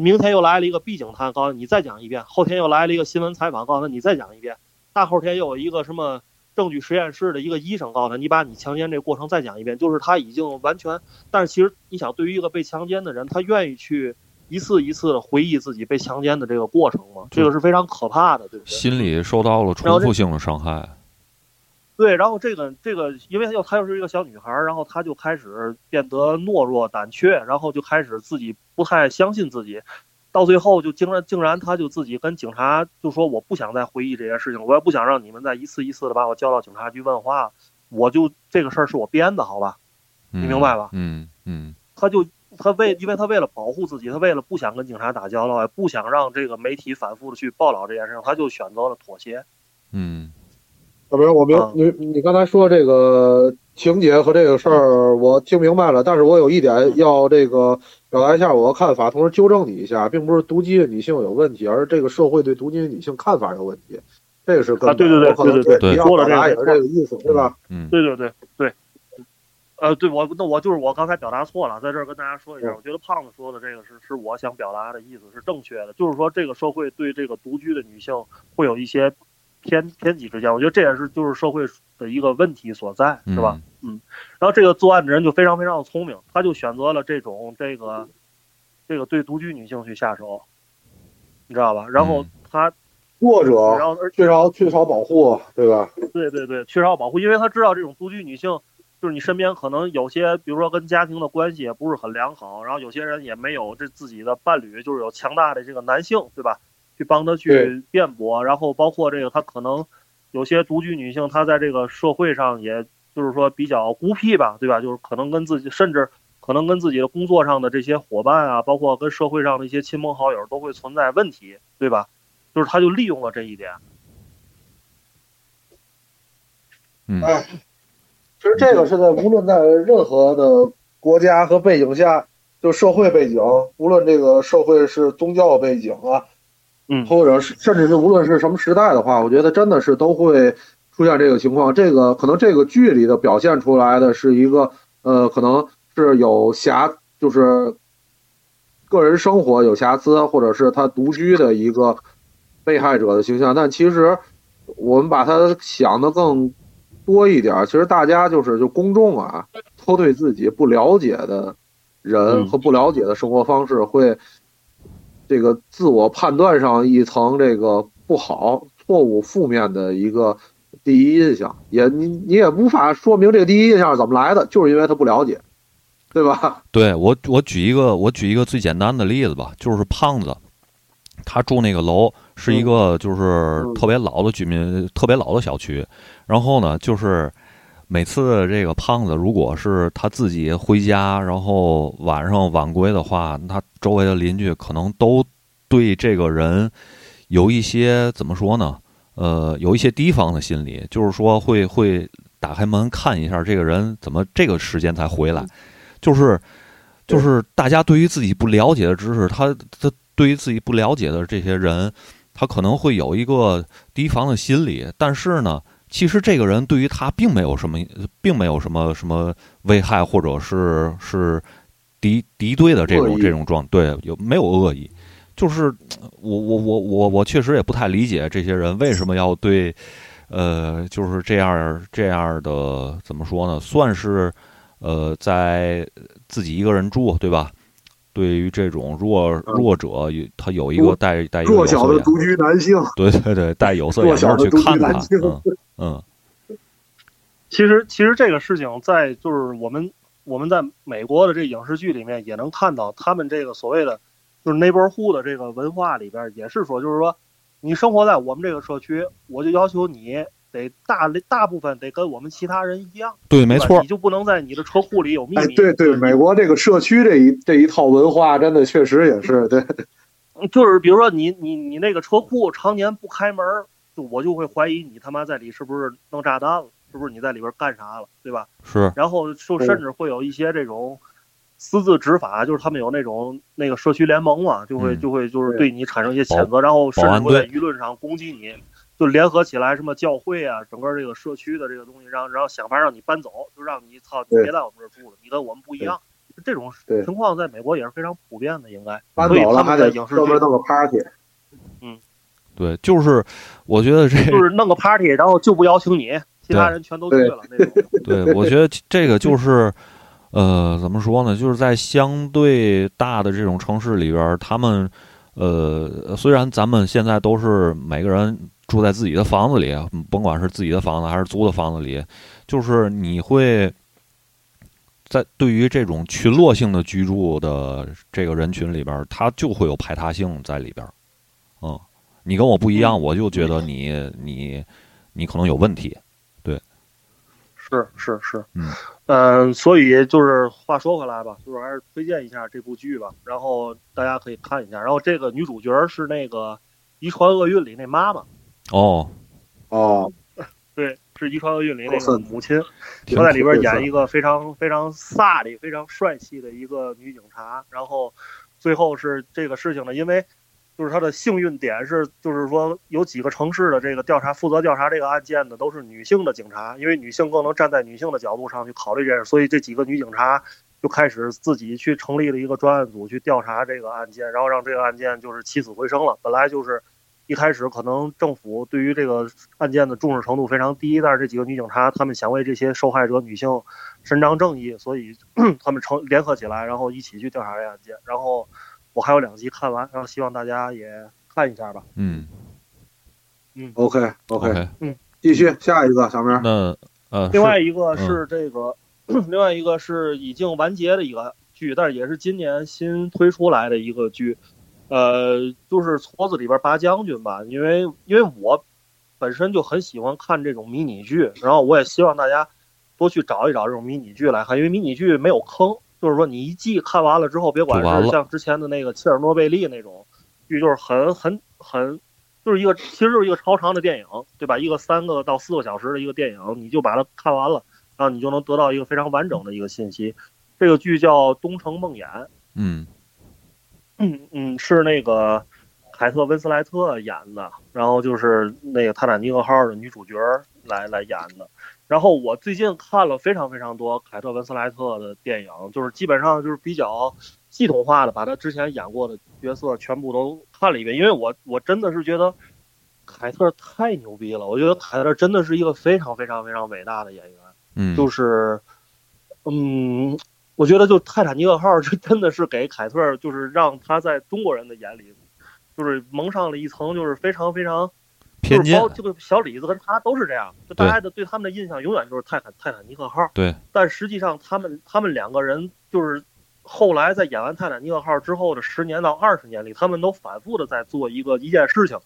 明天又来了一个 B 警探，告诉你再讲一遍。后天又来了一个新闻采访，告诉他你再讲一遍。大后天又有一个什么证据实验室的一个医生，告诉他你把你强奸这过程再讲一遍。就是他已经完全，但是其实你想，对于一个被强奸的人，他愿意去。”一次一次的回忆自己被强奸的这个过程吗，这个是非常可怕的，对不对？
心理受到了重复性的伤害。
对，然后这个这个，因为又她又是一个小女孩，然后她就开始变得懦弱胆怯，然后就开始自己不太相信自己，到最后就竟然竟然她就自己跟警察就说：“我不想再回忆这件事情，我也不想让你们再一次一次的把我叫到警察局问话，我就这个事儿是我编的，好吧？你明白吧？”
嗯嗯，
她就。她为，因为她为了保护自己，她为了不想跟警察打交道，也不想让这个媒体反复的去报道这件事情，她就选择了妥协。
嗯，
要不然我明你你刚才说这个情节和这个事儿，我听明白了，但是我有一点要这个表达一下我的看法，同时纠正你一下，并不是毒鸡的女性有问题，而是这个社会对毒鸡的女性看法有问题，这个是
啊，对对对对对
对，
说了
这也是这个意思，对吧？
嗯，
对对对对。呃，对我那我就是我刚才表达错了，在这儿跟大家说一下，我觉得胖子说的这个是是我想表达的意思是正确的，就是说这个社会对这个独居的女性会有一些偏偏激之间，我觉得这也是就是社会的一个问题所在，是吧？嗯，然后这个作案的人就非常非常的聪明，他就选择了这种这个这个对独居女性去下手，你知道吧？然后他
弱者，
然后
缺少缺少保护，对吧？
对对对，缺少保护，因为他知道这种独居女性。就是你身边可能有些，比如说跟家庭的关系也不是很良好，然后有些人也没有这自己的伴侣，就是有强大的这个男性，对吧？去帮他去辩驳，然后包括这个他可能有些独居女性，她在这个社会上也就是说比较孤僻吧，对吧？就是可能跟自己，甚至可能跟自己的工作上的这些伙伴啊，包括跟社会上的一些亲朋好友都会存在问题，对吧？就是他就利用了这一点。
嗯。
其实这个是在无论在任何的国家和背景下，就社会背景，无论这个社会是宗教背景啊，
嗯，
或者是甚至是无论是什么时代的话，我觉得真的是都会出现这个情况。这个可能这个剧里的表现出来的是一个，呃，可能是有瑕，就是个人生活有瑕疵，或者是他独居的一个被害者的形象。但其实我们把他想的更。多一点，其实大家就是就公众啊，都对自己不了解的人和不了解的生活方式，会这个自我判断上一层这个不好、错误、负面的一个第一印象，也你你也无法说明这个第一印象是怎么来的，就是因为他不了解，对吧？
对我，我举一个我举一个最简单的例子吧，就是胖子，他住那个楼。是一个就是特别老的居民，特别老的小区。然后呢，就是每次这个胖子如果是他自己回家，然后晚上晚归的话，他周围的邻居可能都对这个人有一些怎么说呢？呃，有一些提防的心理，就是说会会打开门看一下这个人怎么这个时间才回来。就是就是大家对于自己不了解的知识，他他对于自己不了解的这些人。他可能会有一个提防的心理，但是呢，其实这个人对于他并没有什么，并没有什么什么危害，或者是是敌敌对的这种这种状，对，有没有恶意？就是我我我我我确实也不太理解这些人为什么要对，呃，就是这样这样的怎么说呢？算是呃，在自己一个人住，对吧？对于这种弱弱者，有他有一个带带一个
弱小的独居男性，
对对对，带有色眼镜去看他嗯嗯
其实其实这个事情在就是我们我们在美国的这影视剧里面也能看到，他们这个所谓的就是 neighborhood 的这个文化里边也是说，就是说你生活在我们这个社区，我就要求你得大大部分得跟我们其他人一样，
对，没错
你，就不能在你的车库里有秘
哎，
密。
对对，美国这个社区这一这一套文化，真的确实也是对。
就是比如说你你你那个车库常年不开门儿，就我就会怀疑你他妈在里是不是弄炸弹了，是不是你在里边干啥了，对吧？
是
然后就甚至会有一些这种私自执法，就是他们有那种那个社区联盟嘛，就会
嗯
就会就是对你产生一些谴责，然后甚至会在舆论上攻击你，就联合起来什么教会啊，整个这个社区的这个东西，让然后想法让你搬走，就让你操你别在我们这儿住了，你跟我们不一样。这种情况在美国也是非常普遍的，应该。
搬
所以他
走了还得
们在影视剧
专门弄个 party，
对，就是我觉得这
就是 弄个 party，然后就不邀请你，其他人全都去了那种。
对，我觉得这个就是，呃，怎么说呢？就是在相对大的这种城市里边儿，他们，呃，虽然咱们现在都是每个人住在自己的房子里，甭管是自己的房子还是租的房子里，就是你会在对于这种群落性的居住的这个人群里边儿，他就会有排他性在里边儿。嗯，你跟我不一样，我就觉得你你你可能有问题。
对是是是，
嗯
嗯、所以就是话说回来吧，就是还是推荐一下这部剧吧，然后大家可以看一下。然后这个女主角是那个《遗传厄运》里那妈妈，
哦，
哦，
对，是《遗传厄运》里那个母亲，她在里边演一个非常非常飒的、非常帅气的一个女警察。然后最后是这个事情呢，因为就是他的幸运点是，就是说有几个城市的这个调查负责调查这个案件的都是女性的警察，因为女性更能站在女性的角度上去考虑这事，所以这几个女警察就开始自己去成立了一个专案组去调查这个案件，然后让这个案件就是起死回生了。本来就是一开始可能政府对于这个案件的重视程度非常低，但是这几个女警察她们想为这些受害者女性伸张正义，所以 她们成联合起来，然后一起去调查这案件。然后我还有两集看完，然后希望大家也看一下吧。
嗯。
嗯。OK
OK，，OK，
继续下一个小明。
那呃，
另外一个是这个，另外一个是已经完结的一个剧，但是也是今年新推出来的一个剧，呃，就是矬子里边拔将军吧，因为因为我本身就很喜欢看这种迷你剧，然后我也希望大家多去找一找这种迷你剧来看，因为迷你剧没有坑，就是说你一季看完了之后，别管是像之前的那个切尔诺贝利那种剧，就是很很很。就是一个，其实就是一个超长的电影，对吧？一个三个到四个小时的一个电影，你就把它看完了，然后你就能得到一个非常完整的一个信息。这个剧叫《东城梦魇》，
嗯
嗯嗯，是那个凯特温斯莱特演的，然后就是那个《泰坦尼克号》的女主角来来演的。然后我最近看了非常非常多凯特温斯莱特的电影，就是基本上就是比较系统化的把她之前演过的角色全部都看了一遍，因为我我真的是觉得凯特太牛逼了，我觉得凯特真的是一个非常非常非常伟大的演员。
嗯，
就是，嗯，我觉得就泰坦尼克号，这真的是给凯特，就是让他在中国人的眼里，就是蒙上了一层，就是非常非常
偏见
就是包，这个小李子跟他都是这样，就大家的对他们的印象永远就是泰坦泰坦尼克号。
对，
但实际上他们他们两个人就是后来在演完泰坦尼克号之后的十年到二十年里，他们都反复的在做一个一件事情，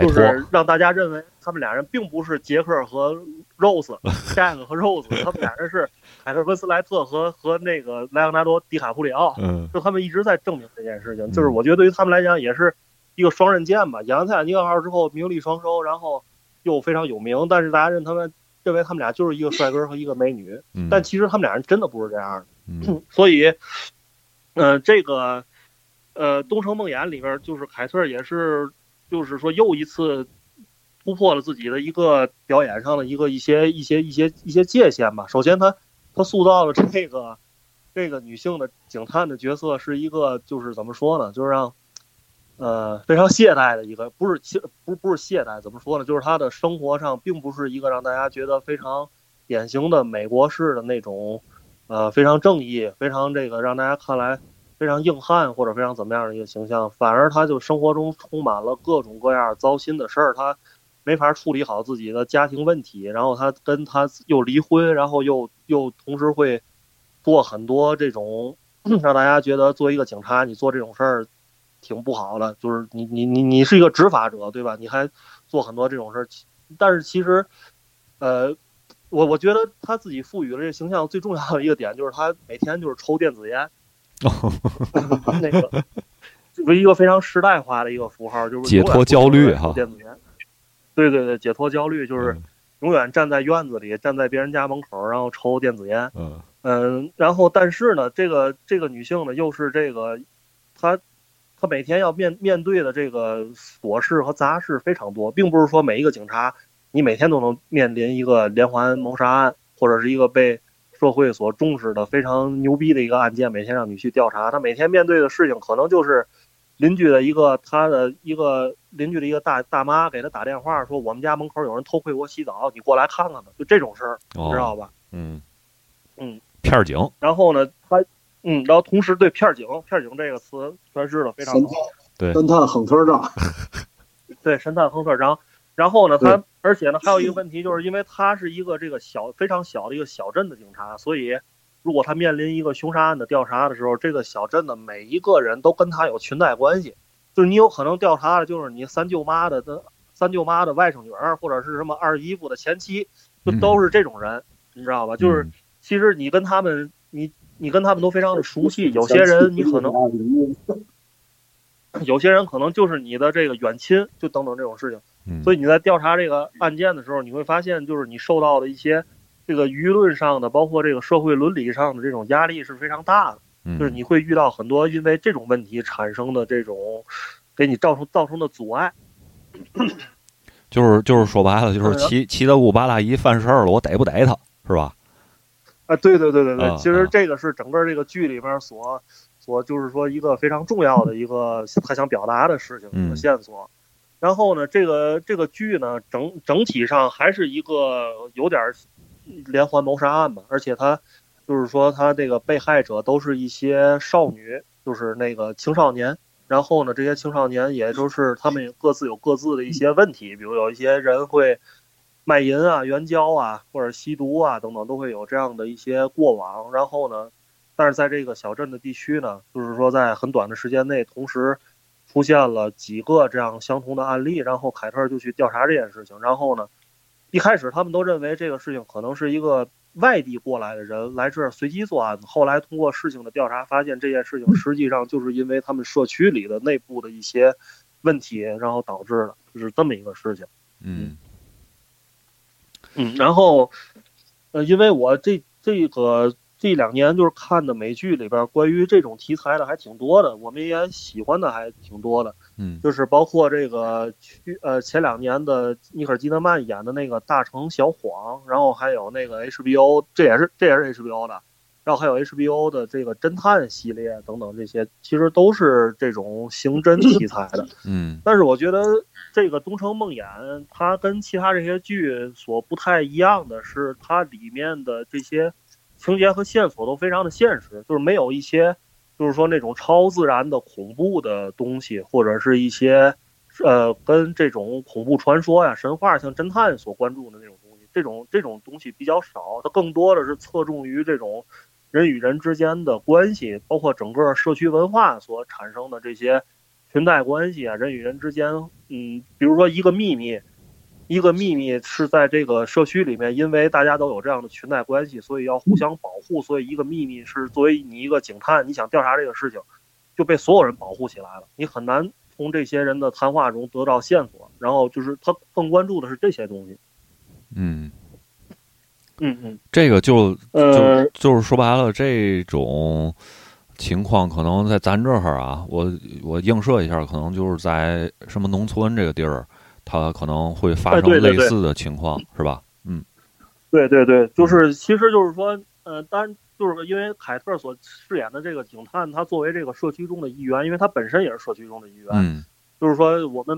就，是让大家认为他们俩人并不是杰克和 Rose，Jack 和 Rose，他们俩人是凯特温斯莱特和和那个莱昂纳多·迪卡普里奥，
嗯
就他们一直在证明这件事情。就是我觉得对于他们来讲也是一个双刃剑吧。演完泰坦尼克号之后名利双收，然后又非常有名，但是大家认他们认为他们俩就是一个帅哥和一个美女，
嗯，
但其实他们俩人真的不是这样的。
嗯
所以，呃，这个呃《东城梦魇》里边，就是凯特也是，就是说又一次突破了自己的一个表演上的一个一些一些一些一些界限吧。首先他，他塑造了这个这个女性的警探的角色是一个，就是怎么说呢，就是让呃非常懈怠的一个，不是懈不是不是懈怠，怎么说呢？就是他的生活上并不是一个让大家觉得非常典型的美国式的那种，呃非常正义，非常这个让大家看来非常硬汉或者非常怎么样的一个形象，反而他就生活中充满了各种各样糟心的事儿，他没法处理好自己的家庭问题，然后他跟他又离婚，然后又又同时会做很多这种 让大家觉得作为一个警察，你做这种事儿挺不好的，就是你你你你是一个执法者，对吧？你还做很多这种事儿，其但是其实，呃，我我觉得他自己赋予了这个形象最重要的一个点，就是他每天就是抽电子烟，那个就是一个非常时代化的一个符号，就是
解脱焦虑哈
电子烟。对对对，解脱焦虑就是
嗯
永远站在院子里，站在别人家门口，然后抽电子烟。
嗯
嗯，然后但是呢，这个这个女性呢，又是这个，她她每天要面面对的这个琐事和杂事非常多，并不是说每一个警察你每天都能面临一个连环谋杀案，或者是一个被社会所重视的非常牛逼的一个案件，每天让你去调查。他每天面对的事情可能就是邻居的一个他的一个邻居的一个大大妈给他打电话说，我们家门口有人偷窥我洗澡，你过来看看吧，就这种事儿，你知道
哦
吧？
嗯
嗯，
片儿警
然后呢，他，嗯，然后同时对片儿警，片儿警这个词诠释的非常好，
对
侦探亨特账，
对，神探亨特张。然后呢，他而且呢，还有一个问题，就是因为他是一个这个小非常小的一个小镇的警察，所以如果他面临一个凶杀案的调查的时候，这个小镇的每一个人都跟他有裙带关系，就是你有可能调查的就是你三舅妈的的三舅妈的外甥女儿，或者是什么二姨夫的前妻，就都是这种人，你知道吧？就是
嗯
其实你跟他们，你你跟他们都非常的熟悉，有些人你可能有些人可能就是你的这个远亲，就等等这种事情。
嗯
所以你在调查这个案件的时候，你会发现，就是你受到的一些这个舆论上的，包括这个社会伦理上的这种压力是非常大的。
嗯
就是你会遇到很多因为这种问题产生的这种给你造成造成的阻碍。
就是就是说白了，就是
嗯
七七大姑八大姨犯事儿了，我逮不逮他是吧？
啊，对对对对对，
啊
其实
啊
这个是整个这个剧里面所所就是说一个非常重要的一个他想表达的事情
嗯
和线索。然后呢，这个这个剧呢，整整体上还是一个有点儿连环谋杀案吧，而且他就是说他这个被害者都是一些少女，就是那个青少年。然后呢，这些青少年也就是他们各自有各自的一些问题，比如有一些人会卖淫啊、援交啊，或者吸毒啊等等，都会有这样的一些过往。然后呢，但是在这个小镇的地区呢，就是说在很短的时间内，同时出现了几个这样相同的案例，然后凯特就去调查这件事情。然后呢，一开始他们都认为这个事情可能是一个外地过来的人来这儿随机作案，后来通过事情的调查，发现这件事情实际上就是因为他们社区里的内部的一些问题，然后导致的，就是这么一个事情。
嗯，
然后，呃，因为我这这个这两年就是看的美剧里边关于这种题材的还挺多的，我们也喜欢的还挺多的，
嗯。
就是包括这个去呃前两年的尼克基德曼演的那个《大城小谎》，然后还有那个 HBO，这也是这也是 HBO 的，然后还有 HBO 的这个侦探系列等等这些，其实都是这种刑侦题材的。
嗯
但是我觉得这个《东城梦魇》它跟其他这些剧所不太一样的是，它里面的这些情节和线索都非常的现实，就是没有一些就是说那种超自然的恐怖的东西，或者是一些呃跟这种恐怖传说呀、神话像侦探所关注的那种这种这种东西比较少，它更多的是侧重于这种人与人之间的关系，包括整个社区文化所产生的这些裙带关系啊，人与人之间，嗯，比如说一个秘密，一个秘密是在这个社区里面，因为大家都有这样的裙带关系，所以要互相保护，所以一个秘密是作为你一个警探，你想调查这个事情，就被所有人保护起来了，你很难从这些人的谈话中得到线索，然后就是他更关注的是这些东西，
嗯，
嗯嗯，
这个就
呃
就就是说白了，这种情况可能在咱这儿啊，我我映射一下，可能就是在什么农村这个地儿，它可能会发生类似的情况，是吧？嗯。
对对对，就是其实就是说，呃，当然就是因为凯特所饰演的这个警探，他作为这个社区中的一员，因为他本身也是社区中的一员，
嗯
就是说我们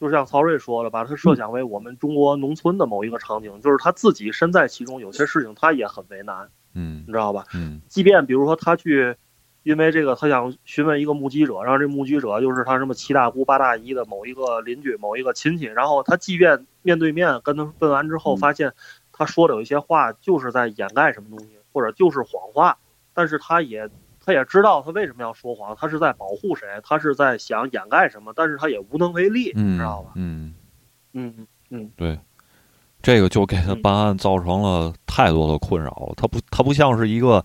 就像曹睿说的，把它设想为我们中国农村的某一个场景，就是他自己身在其中，有些事情他也很为难，
嗯
你知道吧？
嗯
即便比如说他去，因为这个他想询问一个目击者，然后这目击者又是他什么七大姑八大姨的某一个邻居、某一个亲戚，然后他即便面对面跟他问完之后，
嗯
发现他说的有一些话就是在掩盖什么东西，或者就是谎话，但是他也他也知道他为什么要说谎，他是在保护谁，他是在想掩盖什么，但是他也无能为力，
嗯，
知道吧？
嗯，
嗯嗯
对，这个就给他
嗯
办案造成了太多的困扰了。他不，他不像是一个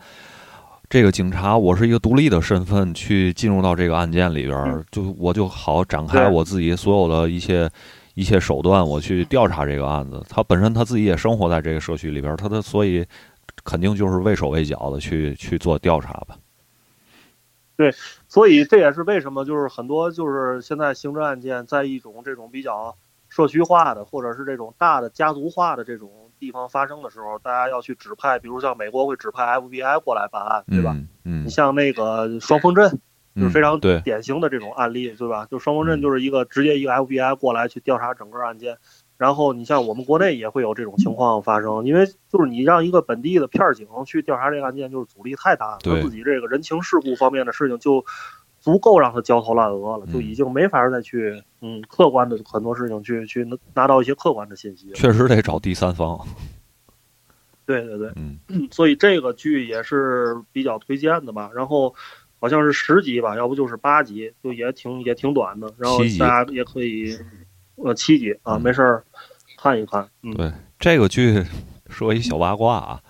这个警察，我是一个独立的身份去进入到这个案件里边就我就好展开我自己所有的一些一切手段，我去调查这个案子。他本身他自己也生活在这个社区里边儿，他的所以肯定就是畏手畏脚的去去做调查吧。
所以这也是为什么就是很多就是现在刑侦案件在一种这种比较社区化的或者是这种大的家族化的这种地方发生的时候，大家要去指派，比如像美国会指派 FBI 过来办案，对吧？
嗯嗯
你像那个双峰镇就是
嗯，
非常，典型的这种案例，对吧？就双峰镇
嗯
就是一个直接一个 FBI 过来去调查整个案件。然后你像我们国内也会有这种情况发生，因为就是你让一个本地的片儿警去调查这个案件，就是阻力太大了，他自己这个人情世故方面的事情就足够让他焦头烂额了，
嗯
就已经没法再去嗯客观的很多事情去去拿到一些客观的信息。
确实得找第三方。
对 对对，
嗯
所以这个剧也是比较推荐的吧。然后好像是十集吧，要不就是八集，就也挺也挺短的。然后大家也可以，呃，七集啊，
嗯
没事儿看一看。嗯，
对，这个剧说一小八卦啊，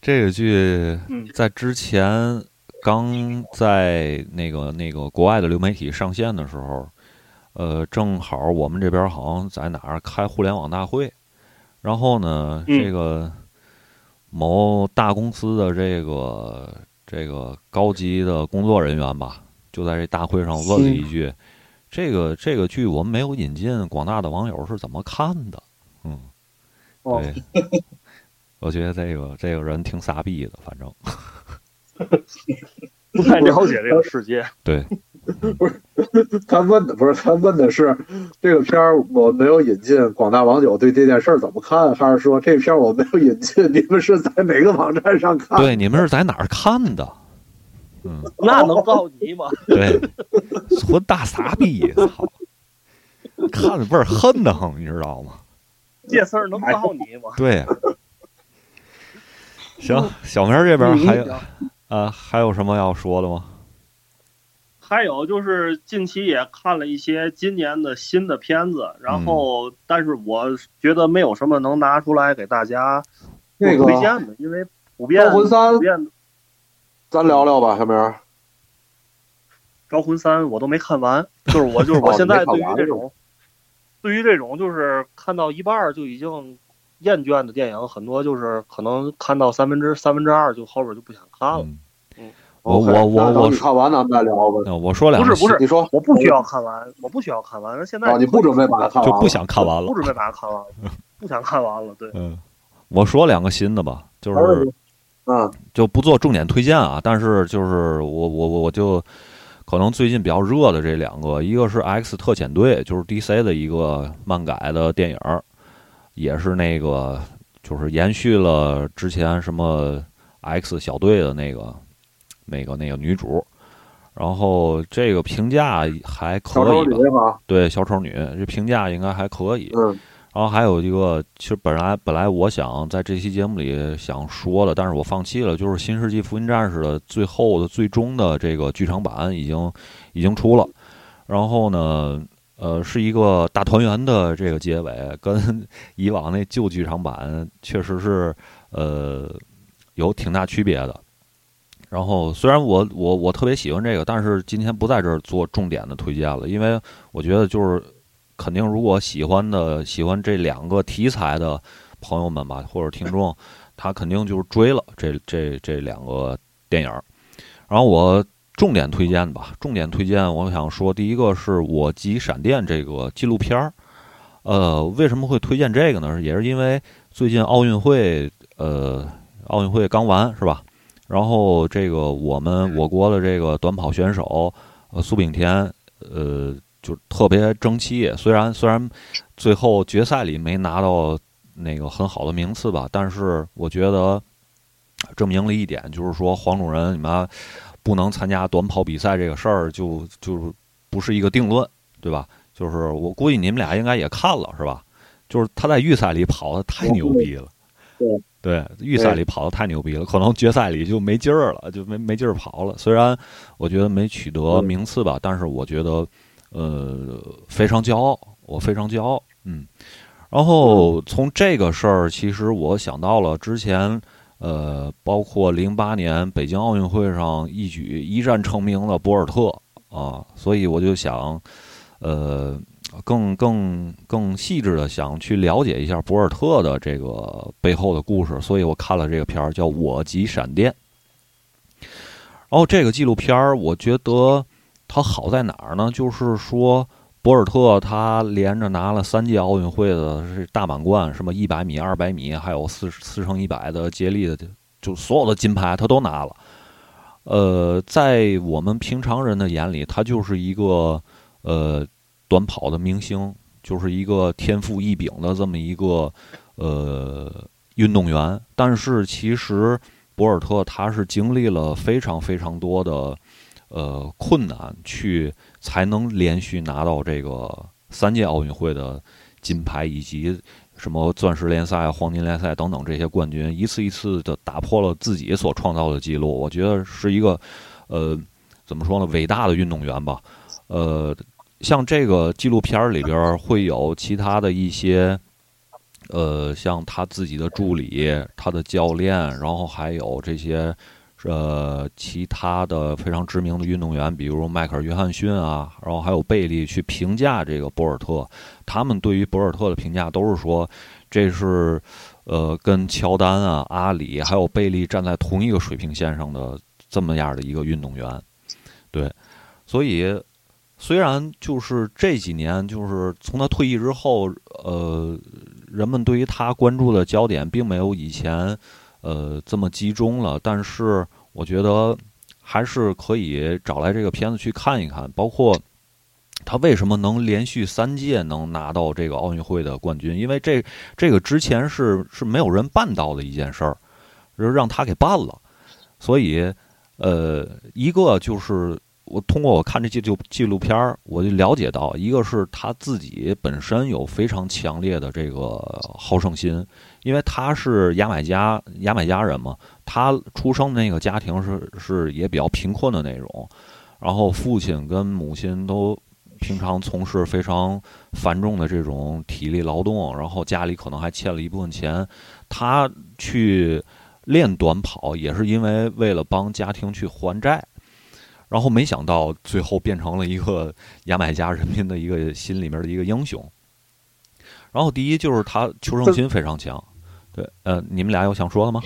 这个剧
嗯
在之前刚在那个那个国外的流媒体上线的时候，呃，正好我们这边好像在哪儿开互联网大会，然后呢，
嗯
这个某大公司的这个这个高级的工作人员吧，就在这大会上问了一句：“这个这个剧我们没有引进，广大的网友是怎么看的？”嗯，
哦
对，我觉得这个这个人挺傻逼的，反正
不太了解这个世界。
对，不是
他问的不是他问的是这个片儿我没有引进，广大网友对这件事儿怎么看？还是说这片儿我没有引进，你们是在哪个网站上看？
对，你们是在哪儿看的？嗯，
那能告你吗？
对，混大傻逼，操，看着倍儿恨得慌，你知道吗？
这事儿能告你吗？
对呀、行，小明这边还有啊，还有什么要说的吗？
还有就是近期也看了一些今年的新的片子，然后
嗯
但是我觉得没有什么能拿出来给大家
那个
推荐的，因为普遍
招魂三
普遍
咱聊聊吧，小明儿。
招魂三我都没看完，就是我就是
哦
我现在对于这种，对于这种就是看到一半就已经厌倦的电影，很多就是可能看到三分之三分之二就后边就不想看了。
嗯，我我我我
看完咱们再聊吧。
那我说两个
不是不是
你说
我不需要看完，我不需要看完。现在
哦，你不准备把它看完？
就不想看完了
不。准备把它看完了，不想看完了。对，
嗯，我说两个新的吧，就是
嗯
就不做重点推荐啊，但是就是我我我我就可能最近比较热的这两个，一个是 X 特遣队，就是 DC 的一个漫改的电影儿，也是那个就是延续了之前什么 X 小队的那个那个那个女主，然后这个评价还可以？吧？对，小丑女这评价应该还可以。
嗯
然后还有一个，其实本来本来我想在这期节目里想说的，但是我放弃了，就是《新世纪福音战士》的最后的最终的这个剧场版已经已经出了，然后呢，呃，是一个大团圆的这个结尾，跟以往那旧剧场版确实是呃有挺大区别的。然后虽然我我我特别喜欢这个，但是今天不在这儿做重点的推荐了，因为我觉得就是肯定，如果喜欢的喜欢这两个题材的朋友们吧，或者听众，他肯定就是追了这这这两个电影儿。然后我重点推荐吧，重点推荐，我想说，第一个是我及闪电这个纪录片儿。呃，为什么会推荐这个呢？也是因为最近奥运会，呃，奥运会刚完是吧？然后这个我们我国的这个短跑选手，呃，苏炳添，呃，就特别争气。虽然虽然最后决赛里没拿到那个很好的名次吧，但是我觉得证明了一点，就是说黄种人你们不能参加短跑比赛这个事儿，就就不是一个定论，对吧？就是我估计你们俩应该也看了，是吧？就是他在预赛里跑的太牛逼了。
对
对，预赛里跑的太牛逼了，可能决赛里就没劲儿了，就没没劲儿跑了。虽然我觉得没取得名次吧，但是我觉得呃非常骄傲，我非常骄傲。嗯，然后从这个事儿，其实我想到了之前呃，包括零八年北京奥运会上一举一战成名的博尔特啊，所以我就想呃。更更更细致的想去了解一下博尔特的这个背后的故事，所以我看了这个片儿叫《我及闪电》。然后这个纪录片儿，我觉得它好在哪儿呢？就是说博尔特他连着拿了三届奥运会的是大满贯，什么一百米、二百米，还有四四乘一百的接力的，就所有的金牌他都拿了。呃，在我们平常人的眼里，他就是一个呃。短跑的明星就是一个天赋异禀的这么一个呃运动员，但是其实博尔特他是经历了非常非常多的呃困难，去才能连续拿到这个三届奥运会的金牌，以及什么钻石联赛、黄金联赛等等这些冠军，一次一次的打破了自己所创造的记录。我觉得是一个呃怎么说呢，伟大的运动员吧，呃。像这个纪录片里边会有其他的一些，呃，像他自己的助理、他的教练，然后还有这些呃其他的非常知名的运动员，比如迈克尔·约翰逊啊，然后还有贝利去评价这个博尔特。他们对于博尔特的评价都是说，这是呃跟乔丹啊、阿里还有贝利站在同一个水平线上的这么样的一个运动员。对，所以。虽然就是这几年，就是从他退役之后，呃，人们对于他关注的焦点并没有以前，呃，这么集中了。但是我觉得还是可以找来这个片子去看一看，包括他为什么能连续三届能拿到这个奥运会的冠军，因为这这个之前是是没有人办到的一件事儿，是让他给办了。所以，呃，一个就是。我通过我看这纪录纪录片儿，我就了解到，一个是他自己本身有非常强烈的这个好胜心，因为他是牙买加牙买加人嘛，他出生的那个家庭是是也比较贫困的那种，然后父亲跟母亲都平常从事非常繁重的这种体力劳动，然后家里可能还欠了一部分钱，他去练短跑也是因为为了帮家庭去还债。然后没想到，最后变成了一个牙买加人民的一个心里面的一个英雄。然后第一就是他求胜心非常强，对，呃，你们俩有想说的吗？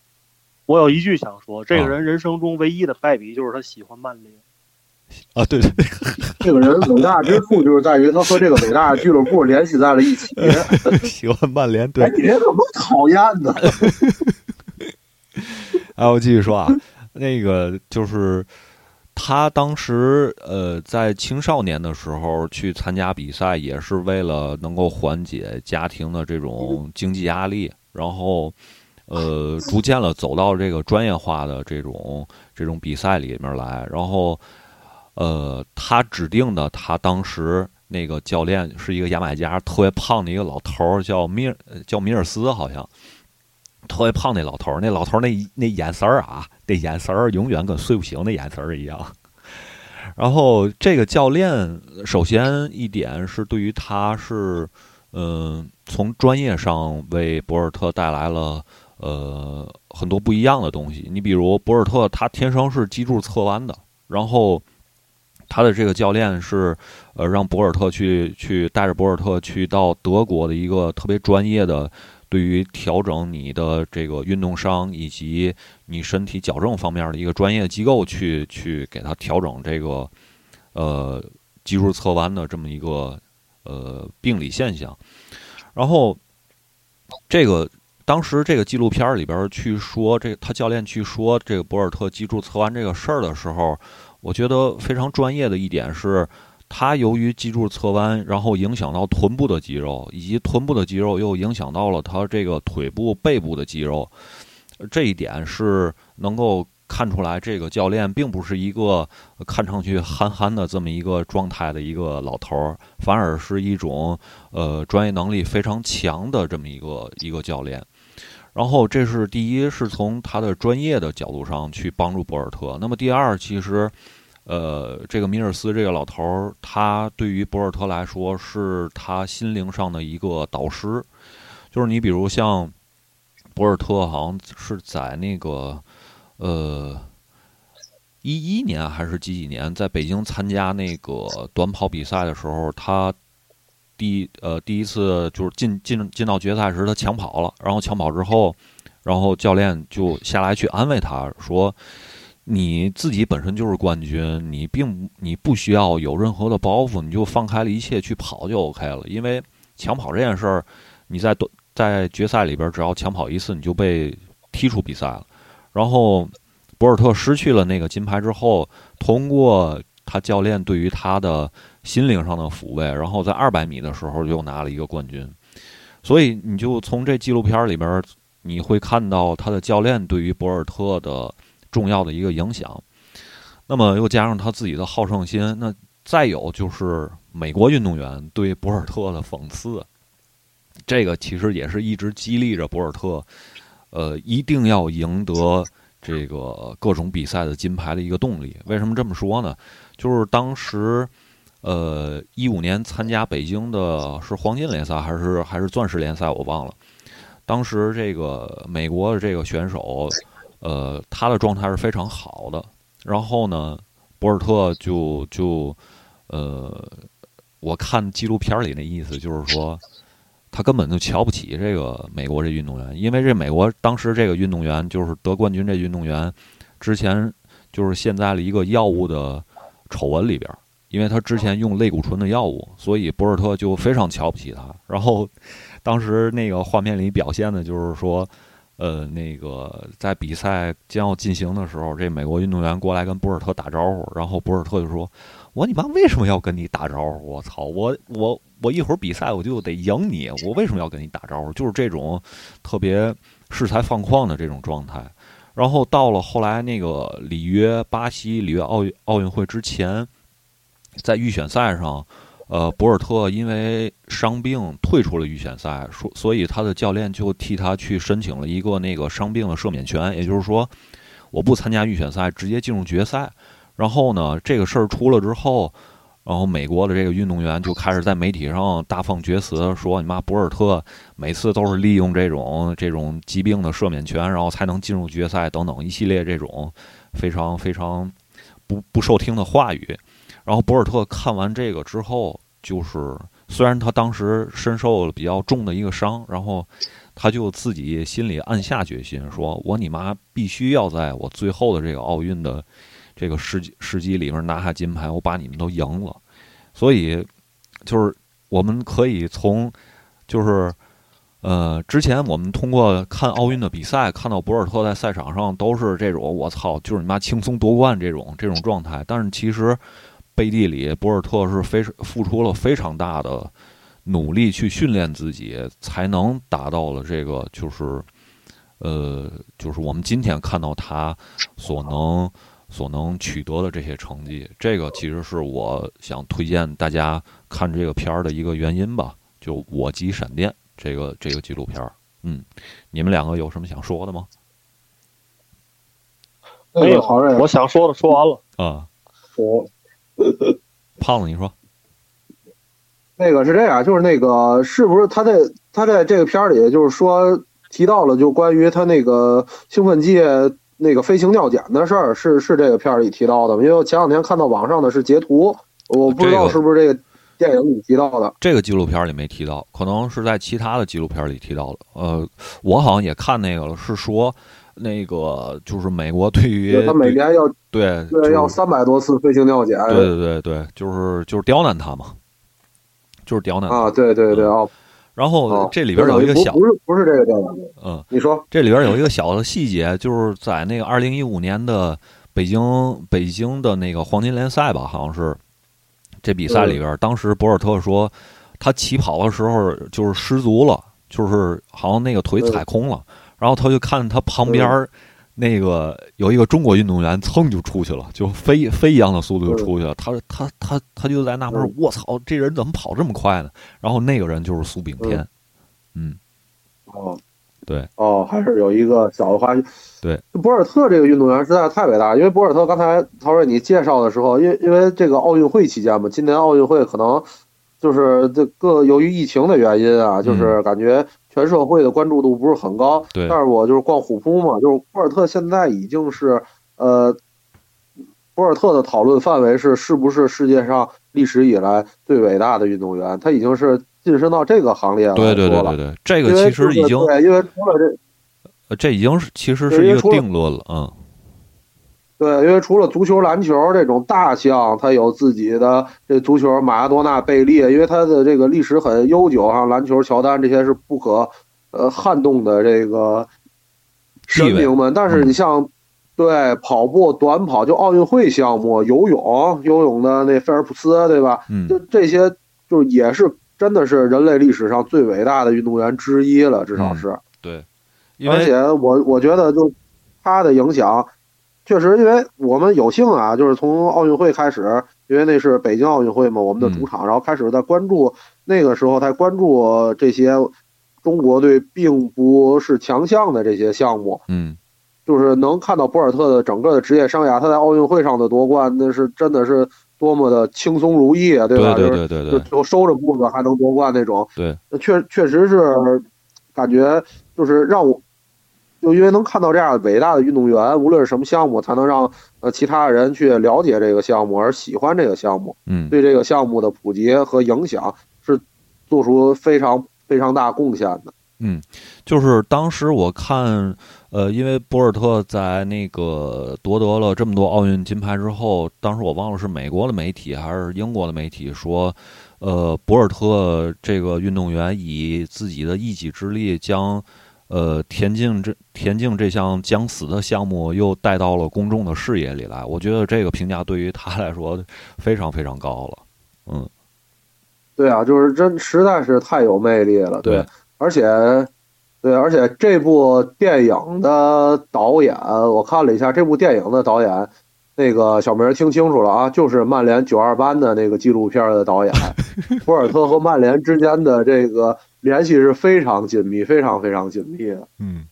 我有一句想说，这个人人生中唯一的败笔就是他喜欢曼联。
啊，对对，
这个人伟大之处就是在于他和这个伟大的俱乐部联系在了一起。
喜欢曼联，对，
你这怎么讨厌呢？
哎，我继续说啊，那个就是。他当时呃，在青少年的时候去参加比赛，也是为了能够缓解家庭的这种经济压力，然后呃，逐渐了走到这个专业化的这种这种比赛里面来。然后呃，他指定的他当时那个教练是一个牙买加特别胖的一个老头儿，叫米尔叫米尔斯，好像。特别胖那老头儿，那老头儿那那眼神儿啊，那眼神儿永远跟睡不醒的眼神儿一样。然后这个教练，首先一点是对于他是，嗯，从专业上为博尔特带来了呃很多不一样的东西。你比如博尔特他天生是脊柱侧弯的，然后他的这个教练是呃让博尔特去去带着博尔特去到德国的一个特别专业的。对于调整你的这个运动伤以及你身体矫正方面的一个专业机构去去给他调整这个呃脊柱侧弯的这么一个呃病理现象，然后这个当时这个纪录片里边去说这他教练去说这个博尔特脊柱侧弯这个事儿的时候，我觉得非常专业的一点是，他由于脊柱侧弯，然后影响到臀部的肌肉，以及臀部的肌肉又影响到了他这个腿部、背部的肌肉，这一点是能够。看出来，这个教练并不是一个看上去憨憨的这么一个状态的一个老头儿，反而是一种呃专业能力非常强的这么一个一个教练。然后，这是第一，是从他的专业的角度上去帮助博尔特。那么，第二，其实呃，这个米尔斯这个老头儿，他对于博尔特来说是他心灵上的一个导师。就是你比如像博尔特，好像是在那个。呃，一一年还是几几年，在北京参加那个短跑比赛的时候，他第呃第一次就是进进进到决赛时，他抢跑了。然后抢跑之后，然后教练就下来去安慰他说：“你自己本身就是冠军，你并你不需要有任何的包袱，你就放开了一切去跑就 OK 了。因为抢跑这件事儿，你在在决赛里边只要抢跑一次，你就被踢出比赛了。”然后，博尔特失去了那个金牌之后，通过他教练对于他的心灵上的抚慰，然后在二百米的时候又拿了一个冠军。所以，你就从这纪录片里边，你会看到他的教练对于博尔特的重要的一个影响。那么，又加上他自己的好胜心，那再有就是美国运动员对博尔特的讽刺，这个其实也是一直激励着博尔特。呃，一定要赢得这个各种比赛的金牌的一个动力。为什么这么说呢？就是当时，呃，一五年参加北京的是黄金联赛还是还是钻石联赛，我忘了。当时这个美国的这个选手，呃，他的状态是非常好的。然后呢，博尔特就就，呃，我看纪录片里那意思就是说。他根本就瞧不起这个美国这运动员，因为这美国当时这个运动员就是得冠军这运动员，之前就是陷在了一个药物的丑闻里边，因为他之前用类固醇的药物，所以博尔特就非常瞧不起他。然后当时那个画面里表现的就是说，呃，那个在比赛将要进行的时候，这美国运动员过来跟博尔特打招呼，然后博尔特就说：“我你妈为什么要跟你打招呼？我操，我我。”我一会儿比赛我就得赢你，我为什么要跟你打招呼？就是这种特别恃才放旷的这种状态。然后到了后来那个里约巴西里约奥运奥运会之前，在预选赛上，呃，博尔特因为伤病退出了预选赛，说所以他的教练就替他去申请了一个那个伤病的赦免权，也就是说，我不参加预选赛，直接进入决赛。然后呢，这个事儿出了之后。然后美国的这个运动员就开始在媒体上大放厥词，说你妈博尔特每次都是利用这种这种疾病的赦免权，然后才能进入决赛等等一系列这种非常非常不不受听的话语。然后博尔特看完这个之后，就是虽然他当时身受了比较重的一个伤，然后他就自己心里暗下决心，说我你妈必须要在我最后的这个奥运的。这个时时机里面拿下金牌，我把你们都赢了，所以就是我们可以从就是呃之前我们通过看奥运的比赛，看到博尔特在赛场上都是这种我操，就是你妈轻松夺冠这种这种状态，但是其实背地里博尔特是非付出了非常大的努力去训练自己，才能达到了这个就是呃就是我们今天看到他所能。所能取得的这些成绩，这个其实是我想推荐大家看这个片儿的一个原因吧。就《我即闪电》这个这个纪录片儿，嗯，你们两个有什么想说的吗？
没有，我想说的说完了。
啊，
我
胖子，你说，
那个是这样，就是那个是不是他在他在这个片儿里，就是说提到了，就关于他那个兴奋剂。那个飞行尿检的事儿是是这个片儿里提到的，因为我前两天看到网上的是截图，我不知道是不是这个电影里提到的。
这个纪录片里没提到，可能是在其他的纪录片里提到的。呃，我好像也看那个了，是说那个就是美国对于
他每年要
对
对要三百多次飞行尿检，
对对对对，就是就是刁难他嘛，就是刁难
啊，对对对啊。
然后
哦
这里边有一个小
不，是不是这个刁难，
嗯，
你说。
这里边有一个小的细节，就是在那个二零一五年的北京北京的那个黄金联赛吧，好像是这比赛里边，当时博尔特说他起跑的时候就是失足了，就是好像那个腿踩空了，然后他就看他旁边儿那个有一个中国运动员噌就出去了，就飞飞一样的速度就出去了，他他他他就在纳闷儿
嗯，
我操，这人怎么跑这么快呢？然后那个人就是苏炳添，嗯，
哦，
对，
哦，还是有一个小的花絮。
对，
博尔特这个运动员实在是太伟大了，因为博尔特刚才曹瑞你介绍的时候，因为因为这个奥运会期间嘛，今年奥运会可能就是这个由于疫情的原因啊，就是感觉全社会的关注度不是很高。
对
但是我就是逛虎扑嘛，就是博尔特现在已经是呃，博尔特的讨论范围是是不是世界上历史以来最伟大的运动员，他已经是晋升到这个行列了
对对对对对，这个其实已经
对，因为除了这。
呃，这已经是其实是一个定论了，嗯，
对，因为除了足球、篮球这种大项，它有自己的这足球马拉多纳、贝利，因为它的这个历史很悠久，哈篮球、乔丹这些是不可呃撼动的这个神明们。但是你像对跑步、短跑，就奥运会项目，游泳，游泳的那菲尔普斯，对吧？
嗯
就这些，就是也是真的是人类历史上最伟大的运动员之一了，至少是。
对，
而且我我觉得就他的影响，确实，因为我们有幸啊，就是从奥运会开始，因为那是北京奥运会嘛，我们的主场，然后开始在关注那个时候才关注这些中国队并不是强项的这些项目，
嗯。
就是能看到博尔特的整个的职业生涯，他在奥运会上的夺冠，那是真的是多么的轻松如意啊，
对
吧？
对
就是
对对对。
就就收着步子还能夺冠那种。
对，
确确实是感觉就是让我，就因为能看到这样伟大的运动员，无论是什么项目，才能让呃其他人去了解这个项目而喜欢这个项目，
嗯
对这个项目的普及和影响是做出非常非常大贡献的。
嗯，就是当时我看，呃，因为博尔特在那个夺得了这么多奥运金牌之后，当时我忘了是美国的媒体还是英国的媒体说，呃，博尔特这个运动员以自己的一己之力将。呃，田径这田径这项将死的项目又带到了公众的视野里来，我觉得这个评价对于他来说非常非常高了。嗯，
对啊，就是真实在是太有魅力了，
对
而且，对，而且这部电影的导演，我看了一下，这部电影的导演，那个小明听清楚了啊，就是曼联九二班的那个纪录片的导演，博尔特和曼联之间的这个联系是非常紧密、非常非常紧密的，
嗯，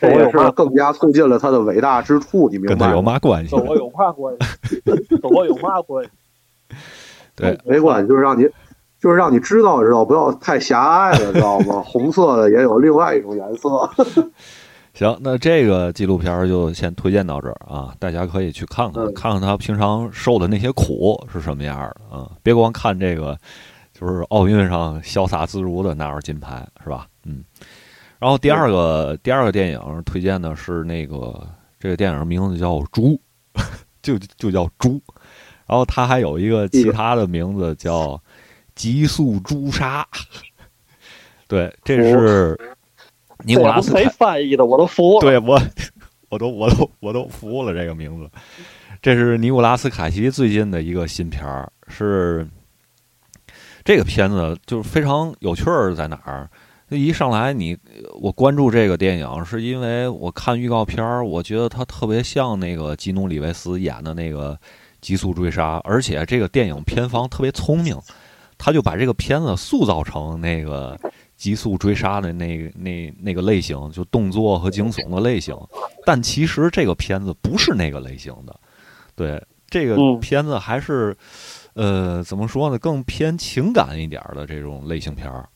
这也是更加促进了他的伟大之处，你明白吗？
跟他有嘛关系
跟？我有嘛关系？跟我有嘛 关系？
对，
没关系，就是让你，就是让你知道知道，不要太狭隘了，知道吗？红色的也有另外一种颜色。
行，那这个纪录片就先推荐到这儿啊，大家可以去看看，
嗯
看看他平常受的那些苦是什么样的啊，别光看这个，就是奥运上潇洒自如的拿着金牌，是吧？嗯。然后第二个第二个电影推荐的是那个这个电影名字叫《猪》，就就叫《猪》，然后它还有一个其他的名字叫《极速诛杀》。对，这是尼古拉斯
谁翻译的？我都服了。
对我，我都我都我都服了这个名字。这是尼古拉斯凯奇最近的一个新片儿，是这个片子就是非常有趣儿，在哪儿？一上来你我关注这个电影，是因为我看预告片儿，我觉得它特别像那个基努里维斯演的那个《极速追杀》，而且这个电影片方特别聪明，他就把这个片子塑造成那个极速追杀的那个那那个类型，就动作和惊悚的类型。但其实这个片子不是那个类型的，对这个
嗯
片子还是、呃怎么说呢，更偏情感一点儿的这种类型片儿。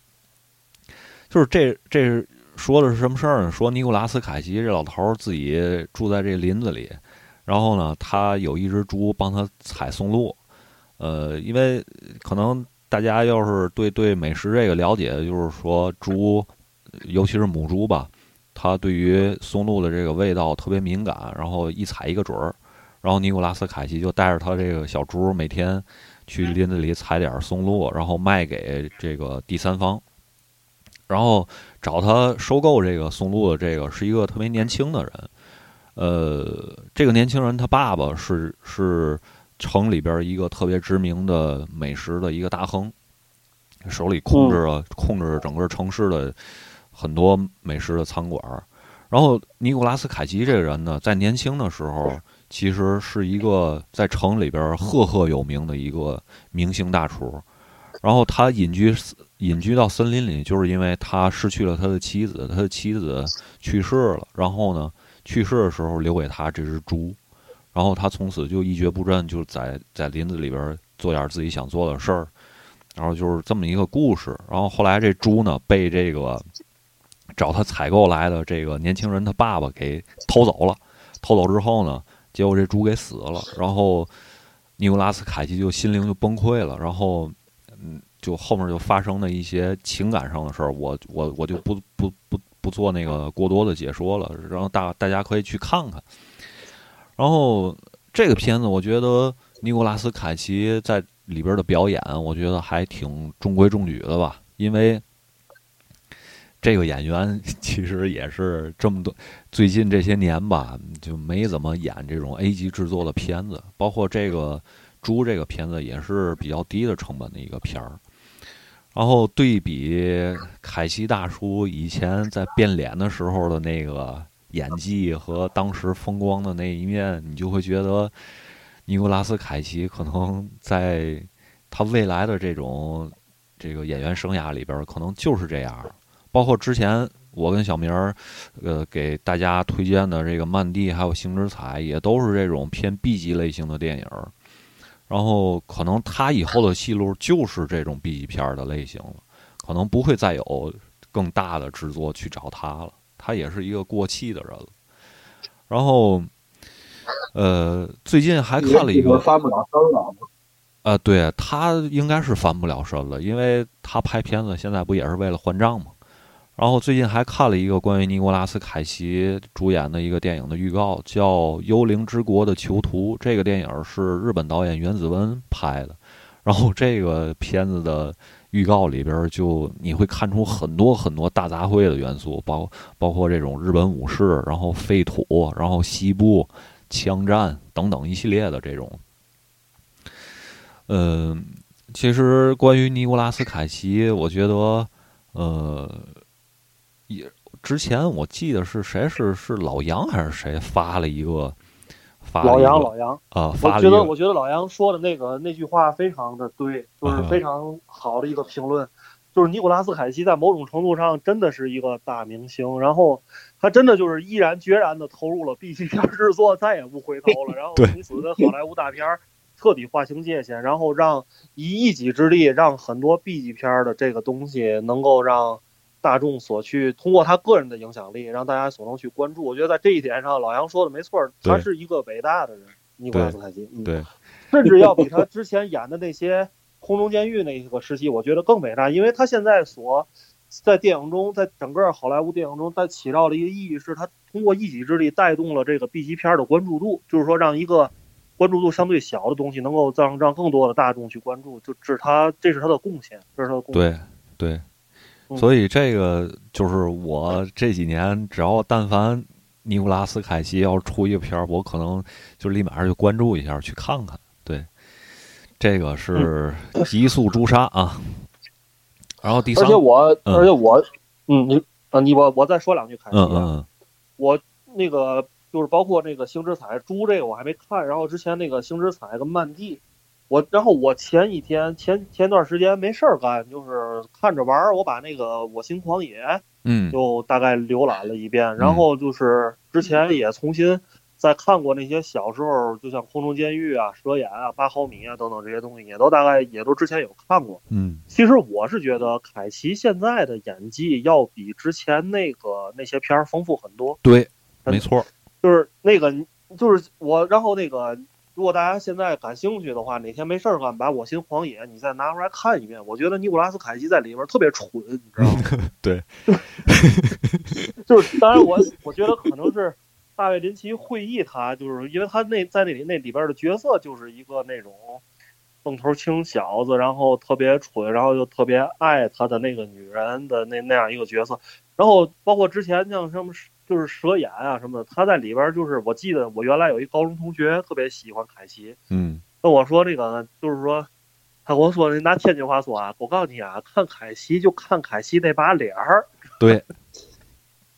就是这这是说的是什么事儿呢？说尼古拉斯凯奇这老头儿自己住在这林子里，然后呢，他有一只猪帮他采松露。呃，因为可能大家要是对对美食这个了解，就是说猪，尤其是母猪吧，它对于松露的这个味道特别敏感，然后一采一个准儿。然后尼古拉斯凯奇就带着他这个小猪，每天去林子里采点儿松露，然后卖给这个第三方。然后找他收购这个松露的这个是一个特别年轻的人，呃，这个年轻人他爸爸是是城里边一个特别知名的美食的一个大亨，手里控制了、控制着整个城市的很多美食的餐馆儿。然后尼古拉斯凯奇这个人呢，在年轻的时候其实是一个在城里边赫赫有名的一个明星大厨。然后他隐居隐居到森林里，就是因为他失去了他的妻子，他的妻子去世了。然后呢，去世的时候留给他这只猪，然后他从此就一蹶不振，就在在林子里边做点自己想做的事儿。然后就是这么一个故事。然后后来这猪呢，被这个找他采购来的这个年轻人他爸爸给偷走了。偷走之后呢，结果这猪给死了。然后尼古拉斯凯奇就心灵就崩溃了。然后。嗯，就后面就发生的一些情感上的事儿，我我我就不不不不做那个过多的解说了，然后大大家可以去看看。然后这个片子，我觉得尼古拉斯凯奇在里边的表演，我觉得还挺中规中矩的吧，因为这个演员 其实也是这么多最近这些年吧，就没怎么演这种 A 级制作的片子，包括这个。猪这个片子也是比较低的成本的一个片儿，然后对比凯奇大叔以前在变脸的时候的那个演技和当时风光的那一面，你就会觉得尼古拉斯凯奇可能在他未来的这种这个演员生涯里边，可能就是这样。包括之前我跟小明儿呃给大家推荐的这个《曼蒂》还有《星之彩》，也都是这种偏 B 级类型的电影。然后可能他以后的戏路就是这种 B 级片的类型了，可能不会再有更大的制作去找他了。他也是一个过气的人了。然后，呃，最近还看了一个
翻不了身了。
呃，对他应该是翻不了身了，因为他拍片子现在不也是为了还账吗？然后最近还看了一个关于尼古拉斯凯奇主演的一个电影的预告，叫《幽灵之国的囚徒》。这个电影是日本导演原子温拍的。然后这个片子的预告里边，就你会看出很多很多大杂烩的元素，包包括这种日本武士，然后废土，然后西部枪战等等一系列的这种。嗯，其实关于尼古拉斯凯奇，我觉得，呃。也之前我记得是谁是是老杨还是谁发了一个发
老杨老杨
啊，
我觉得我觉得老杨说的那个那句话非常的对，就是非常好的一个评论，就是尼古拉斯凯奇在某种程度上真的是一个大明星，然后他真的就是毅然决然的投入了 B 级片制作，再也不回头了，然后从此跟好莱坞大片彻底划清界限，然后让以一己之力让很多 B 级片的这个东西能够让。大众所去通过他个人的影响力，让大家所能去关注。我觉得在这一点上，老杨说的没错，他是一个伟大的人，尼古拉斯凯奇。
对，
甚至要比他之前演的那些空中监狱那个时期，我觉得更伟大，因为他现在所在电影中，在整个好莱坞电影中，他起到的一个意义是他通过一己之力带动了这个 B 级片的关注度，就是说让一个关注度相对小的东西能够让让更多的大众去关注，就是他这是他的贡献，这是他的贡
献。对对。所以这个就是我这几年，只要但凡尼古拉斯凯奇要出一个片儿，我可能就立马就关注一下去看看。对，这个是极速诛杀啊。然后第三，
而且我，而且我，嗯，你，啊，你我我再说两句凯奇。
嗯嗯。
我那个就是包括那个星之彩猪这个我还没看，然后之前那个星之彩跟曼蒂。我然后我前几天前前段时间没事儿干，就是看着玩儿，我把那个《我心狂野》
嗯，
就大概浏览了一遍，然后就是之前也重新再看过那些小时候，就像《空中监狱》啊、《蛇眼》啊、《八毫米》啊等等这些东西，也都大概也都之前有看过。
嗯，
其实我是觉得凯奇现在的演技要比之前那个那些片儿丰富很多。
对，没错，
就是那个就是我，然后那个。如果大家现在感兴趣的话，哪天没事儿干，把我心狂野你再拿出来看一遍。我觉得尼古拉斯凯奇在里边特别蠢，你知道吗？
对，
就是当然我我觉得可能是大卫林奇会意他，就是因为他那在那里那里边的角色就是一个那种愣头青小子，然后特别蠢，然后又特别爱他的那个女人的那那样一个角色。然后包括之前像什么就是蛇眼啊什么的，他在里边就是我记得我原来有一高中同学特别喜欢凯奇，
嗯。
跟我说这个就是说，他跟我说拿天津话说啊，我告诉你啊，看凯奇就看凯奇那把脸儿，
对，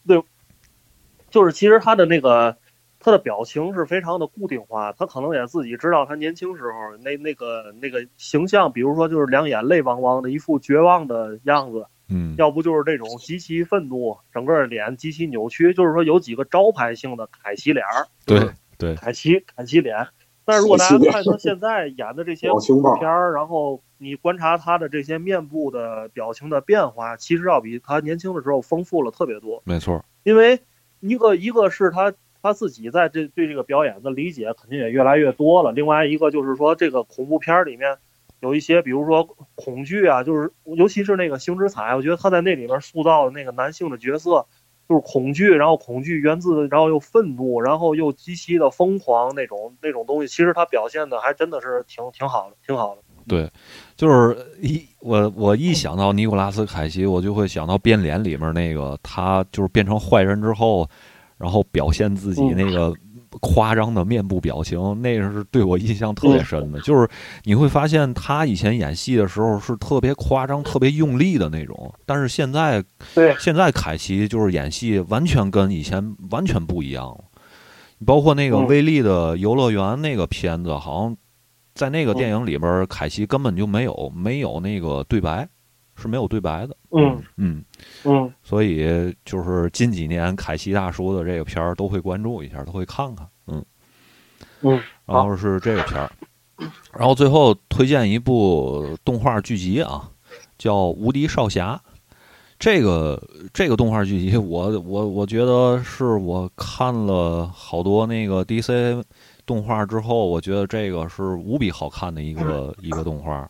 就是其实他的那个他的表情是非常的固定化，他可能也自己知道他年轻时候那那个那个形象，比如说就是两眼泪汪汪的一副绝望的样子，
嗯
要不就是这种极其愤怒，整个脸极其扭曲，就是说有几个招牌性的凯奇脸儿，
对对
凯奇凯奇脸。但是如果大家 看他现在演的这些
恐怖
片儿，然后你观察他的这些面部的表情的变化，其实要比他年轻的时候丰富了特别多。
没错，
因为一个一个是他他自己在这对这个表演的理解肯定也越来越多了，另外一个就是说这个恐怖片儿里面有一些，比如说恐惧啊，就是尤其是那个星之彩，我觉得他在那里面塑造的那个男性的角色。就是恐惧，然后恐惧源自，然后又愤怒，然后又极其的疯狂那种那种东西，其实他表现的还真的是挺挺好的，挺好的。
对，就是一我我一想到尼古拉斯凯奇，我就会想到变脸里面那个他就是变成坏人之后，然后表现自己
嗯
那个夸张的面部表情，那个是对我印象特别深的。就是你会发现他以前演戏的时候是特别夸张、特别用力的那种，但是现在
对，
现在凯奇就是演戏完全跟以前完全不一样了，包括那个
嗯。
威力的游乐园那个片子，好像在那个电影里边，凯奇根本就没有没有那个对白，是没有对白的。
嗯
嗯，
嗯
所以就是近几年凯西大叔的这个片儿都会关注一下，都会看看。嗯，
嗯，
然后是这个片儿，然后最后推荐一部动画剧集啊，叫《无敌少侠》。这个这个动画剧集我，我我觉得是我看了好多那个 DC 动画之后，我觉得这个是无比好看的一个一个动画。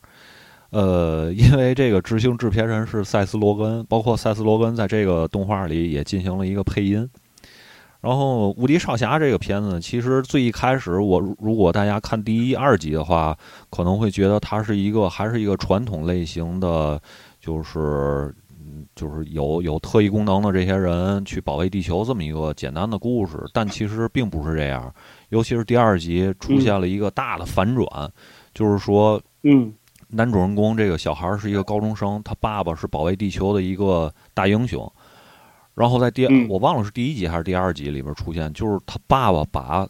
呃，因为这个执行制片人是塞斯·罗根，包括塞斯·罗根在这个动画里也进行了一个配音。然后《无敌少侠》这个片子，其实最一开始我如如果大家看第一、二集的话，可能会觉得它是一个还是一个传统类型的，就是嗯就是有有特异功能的这些人去保卫地球这么一个简单的故事，但其实并不是这样。尤其是第二集出现了一个大的反转，就是说
嗯
男主人公这个小孩儿是一个高中生，他爸爸是保卫地球的一个大英雄。然后在第
嗯
我忘了是第一集还是第二集里边出现，就是他爸爸把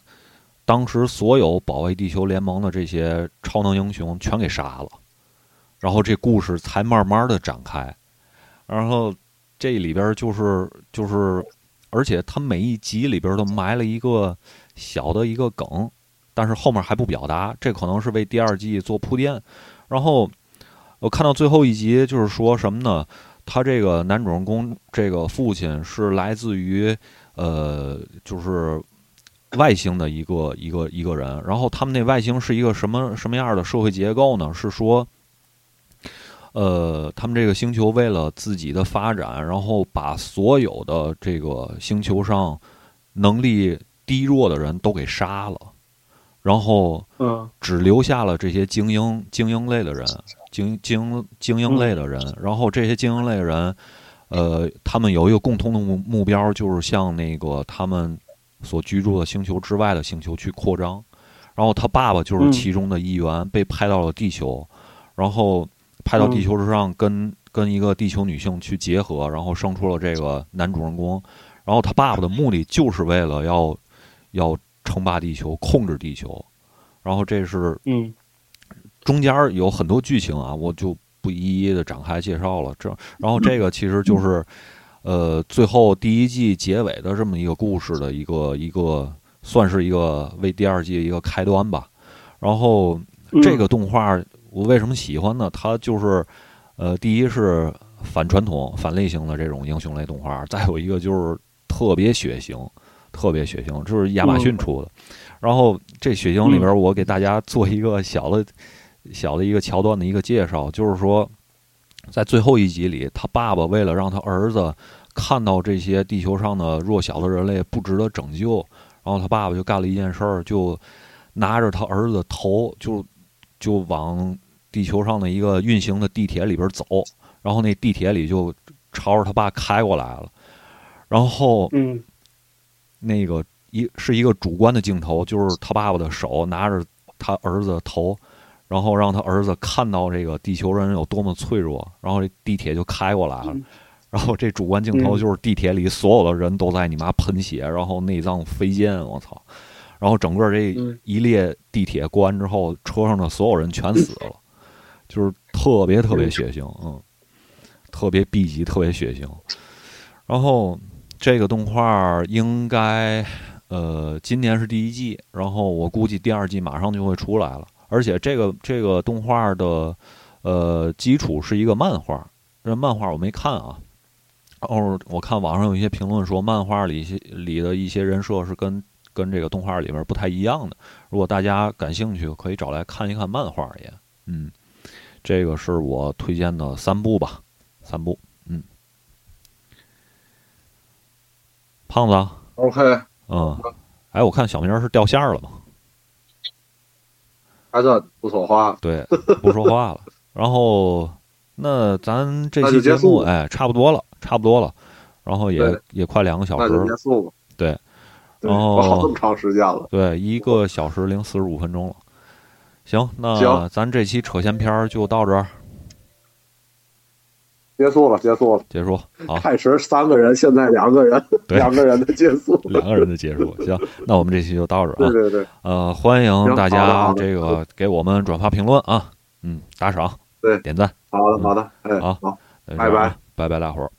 当时所有保卫地球联盟的这些超能英雄全给杀了，然后这故事才慢慢的展开。然后这里边就是就是，而且他每一集里边都埋了一个小的一个梗，但是后面还不表达，这可能是为第二季做铺垫。然后我看到最后一集，就是说什么呢？他这个男主人公这个父亲是来自于呃，就是外星的一个一个一个人。然后他们那外星是一个什么什么样的社会结构呢？是说，呃，他们这个星球为了自己的发展，然后把所有的这个星球上能力低弱的人都给杀了，然后
嗯
只留下了这些精英精英类的人，精精精英类的人。然后这些精英类的人，呃，他们有一个共同的目目标，就是向那个他们所居住的星球之外的星球去扩张。然后他爸爸就是其中的一员，被派到了地球，然后派到地球之上跟跟一个地球女性去结合，然后生出了这个男主人公。然后他爸爸的目的就是为了要要称霸地球，控制地球。然后这是
嗯
中间儿有很多剧情啊，我就不一一的展开介绍了。这然后这个其实就是呃最后第一季结尾的这么一个故事的一个一个算是一个为第二季一个开端吧。然后
嗯
这个动画我为什么喜欢呢？它就是呃第一是反传统、反类型的这种英雄类动画，再有一个就是特别血腥，特别血腥，这是亚马逊出的。然后这血腥里边，我给大家做一个小的、小的一个桥段的一个介绍，就是说，在最后一集里，他爸爸为了让他儿子看到这些地球上的弱小的人类不值得拯救，然后他爸爸就干了一件事儿，就拿着他儿子的头，就就往地球上的一个运行的地铁里边走，然后那地铁里就朝着他爸开过来了，然后
嗯
那个一是一个主观的镜头，就是他爸爸的手拿着他儿子的头，然后让他儿子看到这个地球人有多么脆弱，然后这地铁就开过来了。
嗯
然后这主观镜头
嗯
就是地铁里所有的人都在你妈喷血，然后内脏飞溅，我操！然后整个这
嗯
一列地铁过完之后，车上的所有人全死了，就是特别特别血腥，嗯，特别 B 级，特别血腥。然后这个动画应该呃今年是第一季，然后我估计第二季马上就会出来了。而且这个这个动画的呃基础是一个漫画，这漫画我没看啊。哦我看网上有一些评论说，漫画里一些里的一些人设是跟跟这个动画里边不太一样的。如果大家感兴趣，可以找来看一看漫画也。嗯，这个是我推荐的三部吧，三部。胖子啊
，OK，
嗯，哎，我看小明儿是掉线儿了吗？
还算不说话。
对，不说话了。然后，那咱这期节目，哎，差不多了，差不多了。然后也也快两个小时了，
结束吧。
对，
对，
然后
好这么长时间了。
对，一个小时零四十五分钟了。行，那
行
咱这期扯闲篇儿就到这儿
结束了，结束了。
结束。好，
开始三个人，现在两个人，两个人的结束。
两个人的结束。行，那我们这期就到这儿啊。
对对对
呃，欢迎大家这个给我们转发评论啊，嗯，打赏，
对
点赞，
好的好的，哎，
好
拜拜，
拜拜，大伙儿。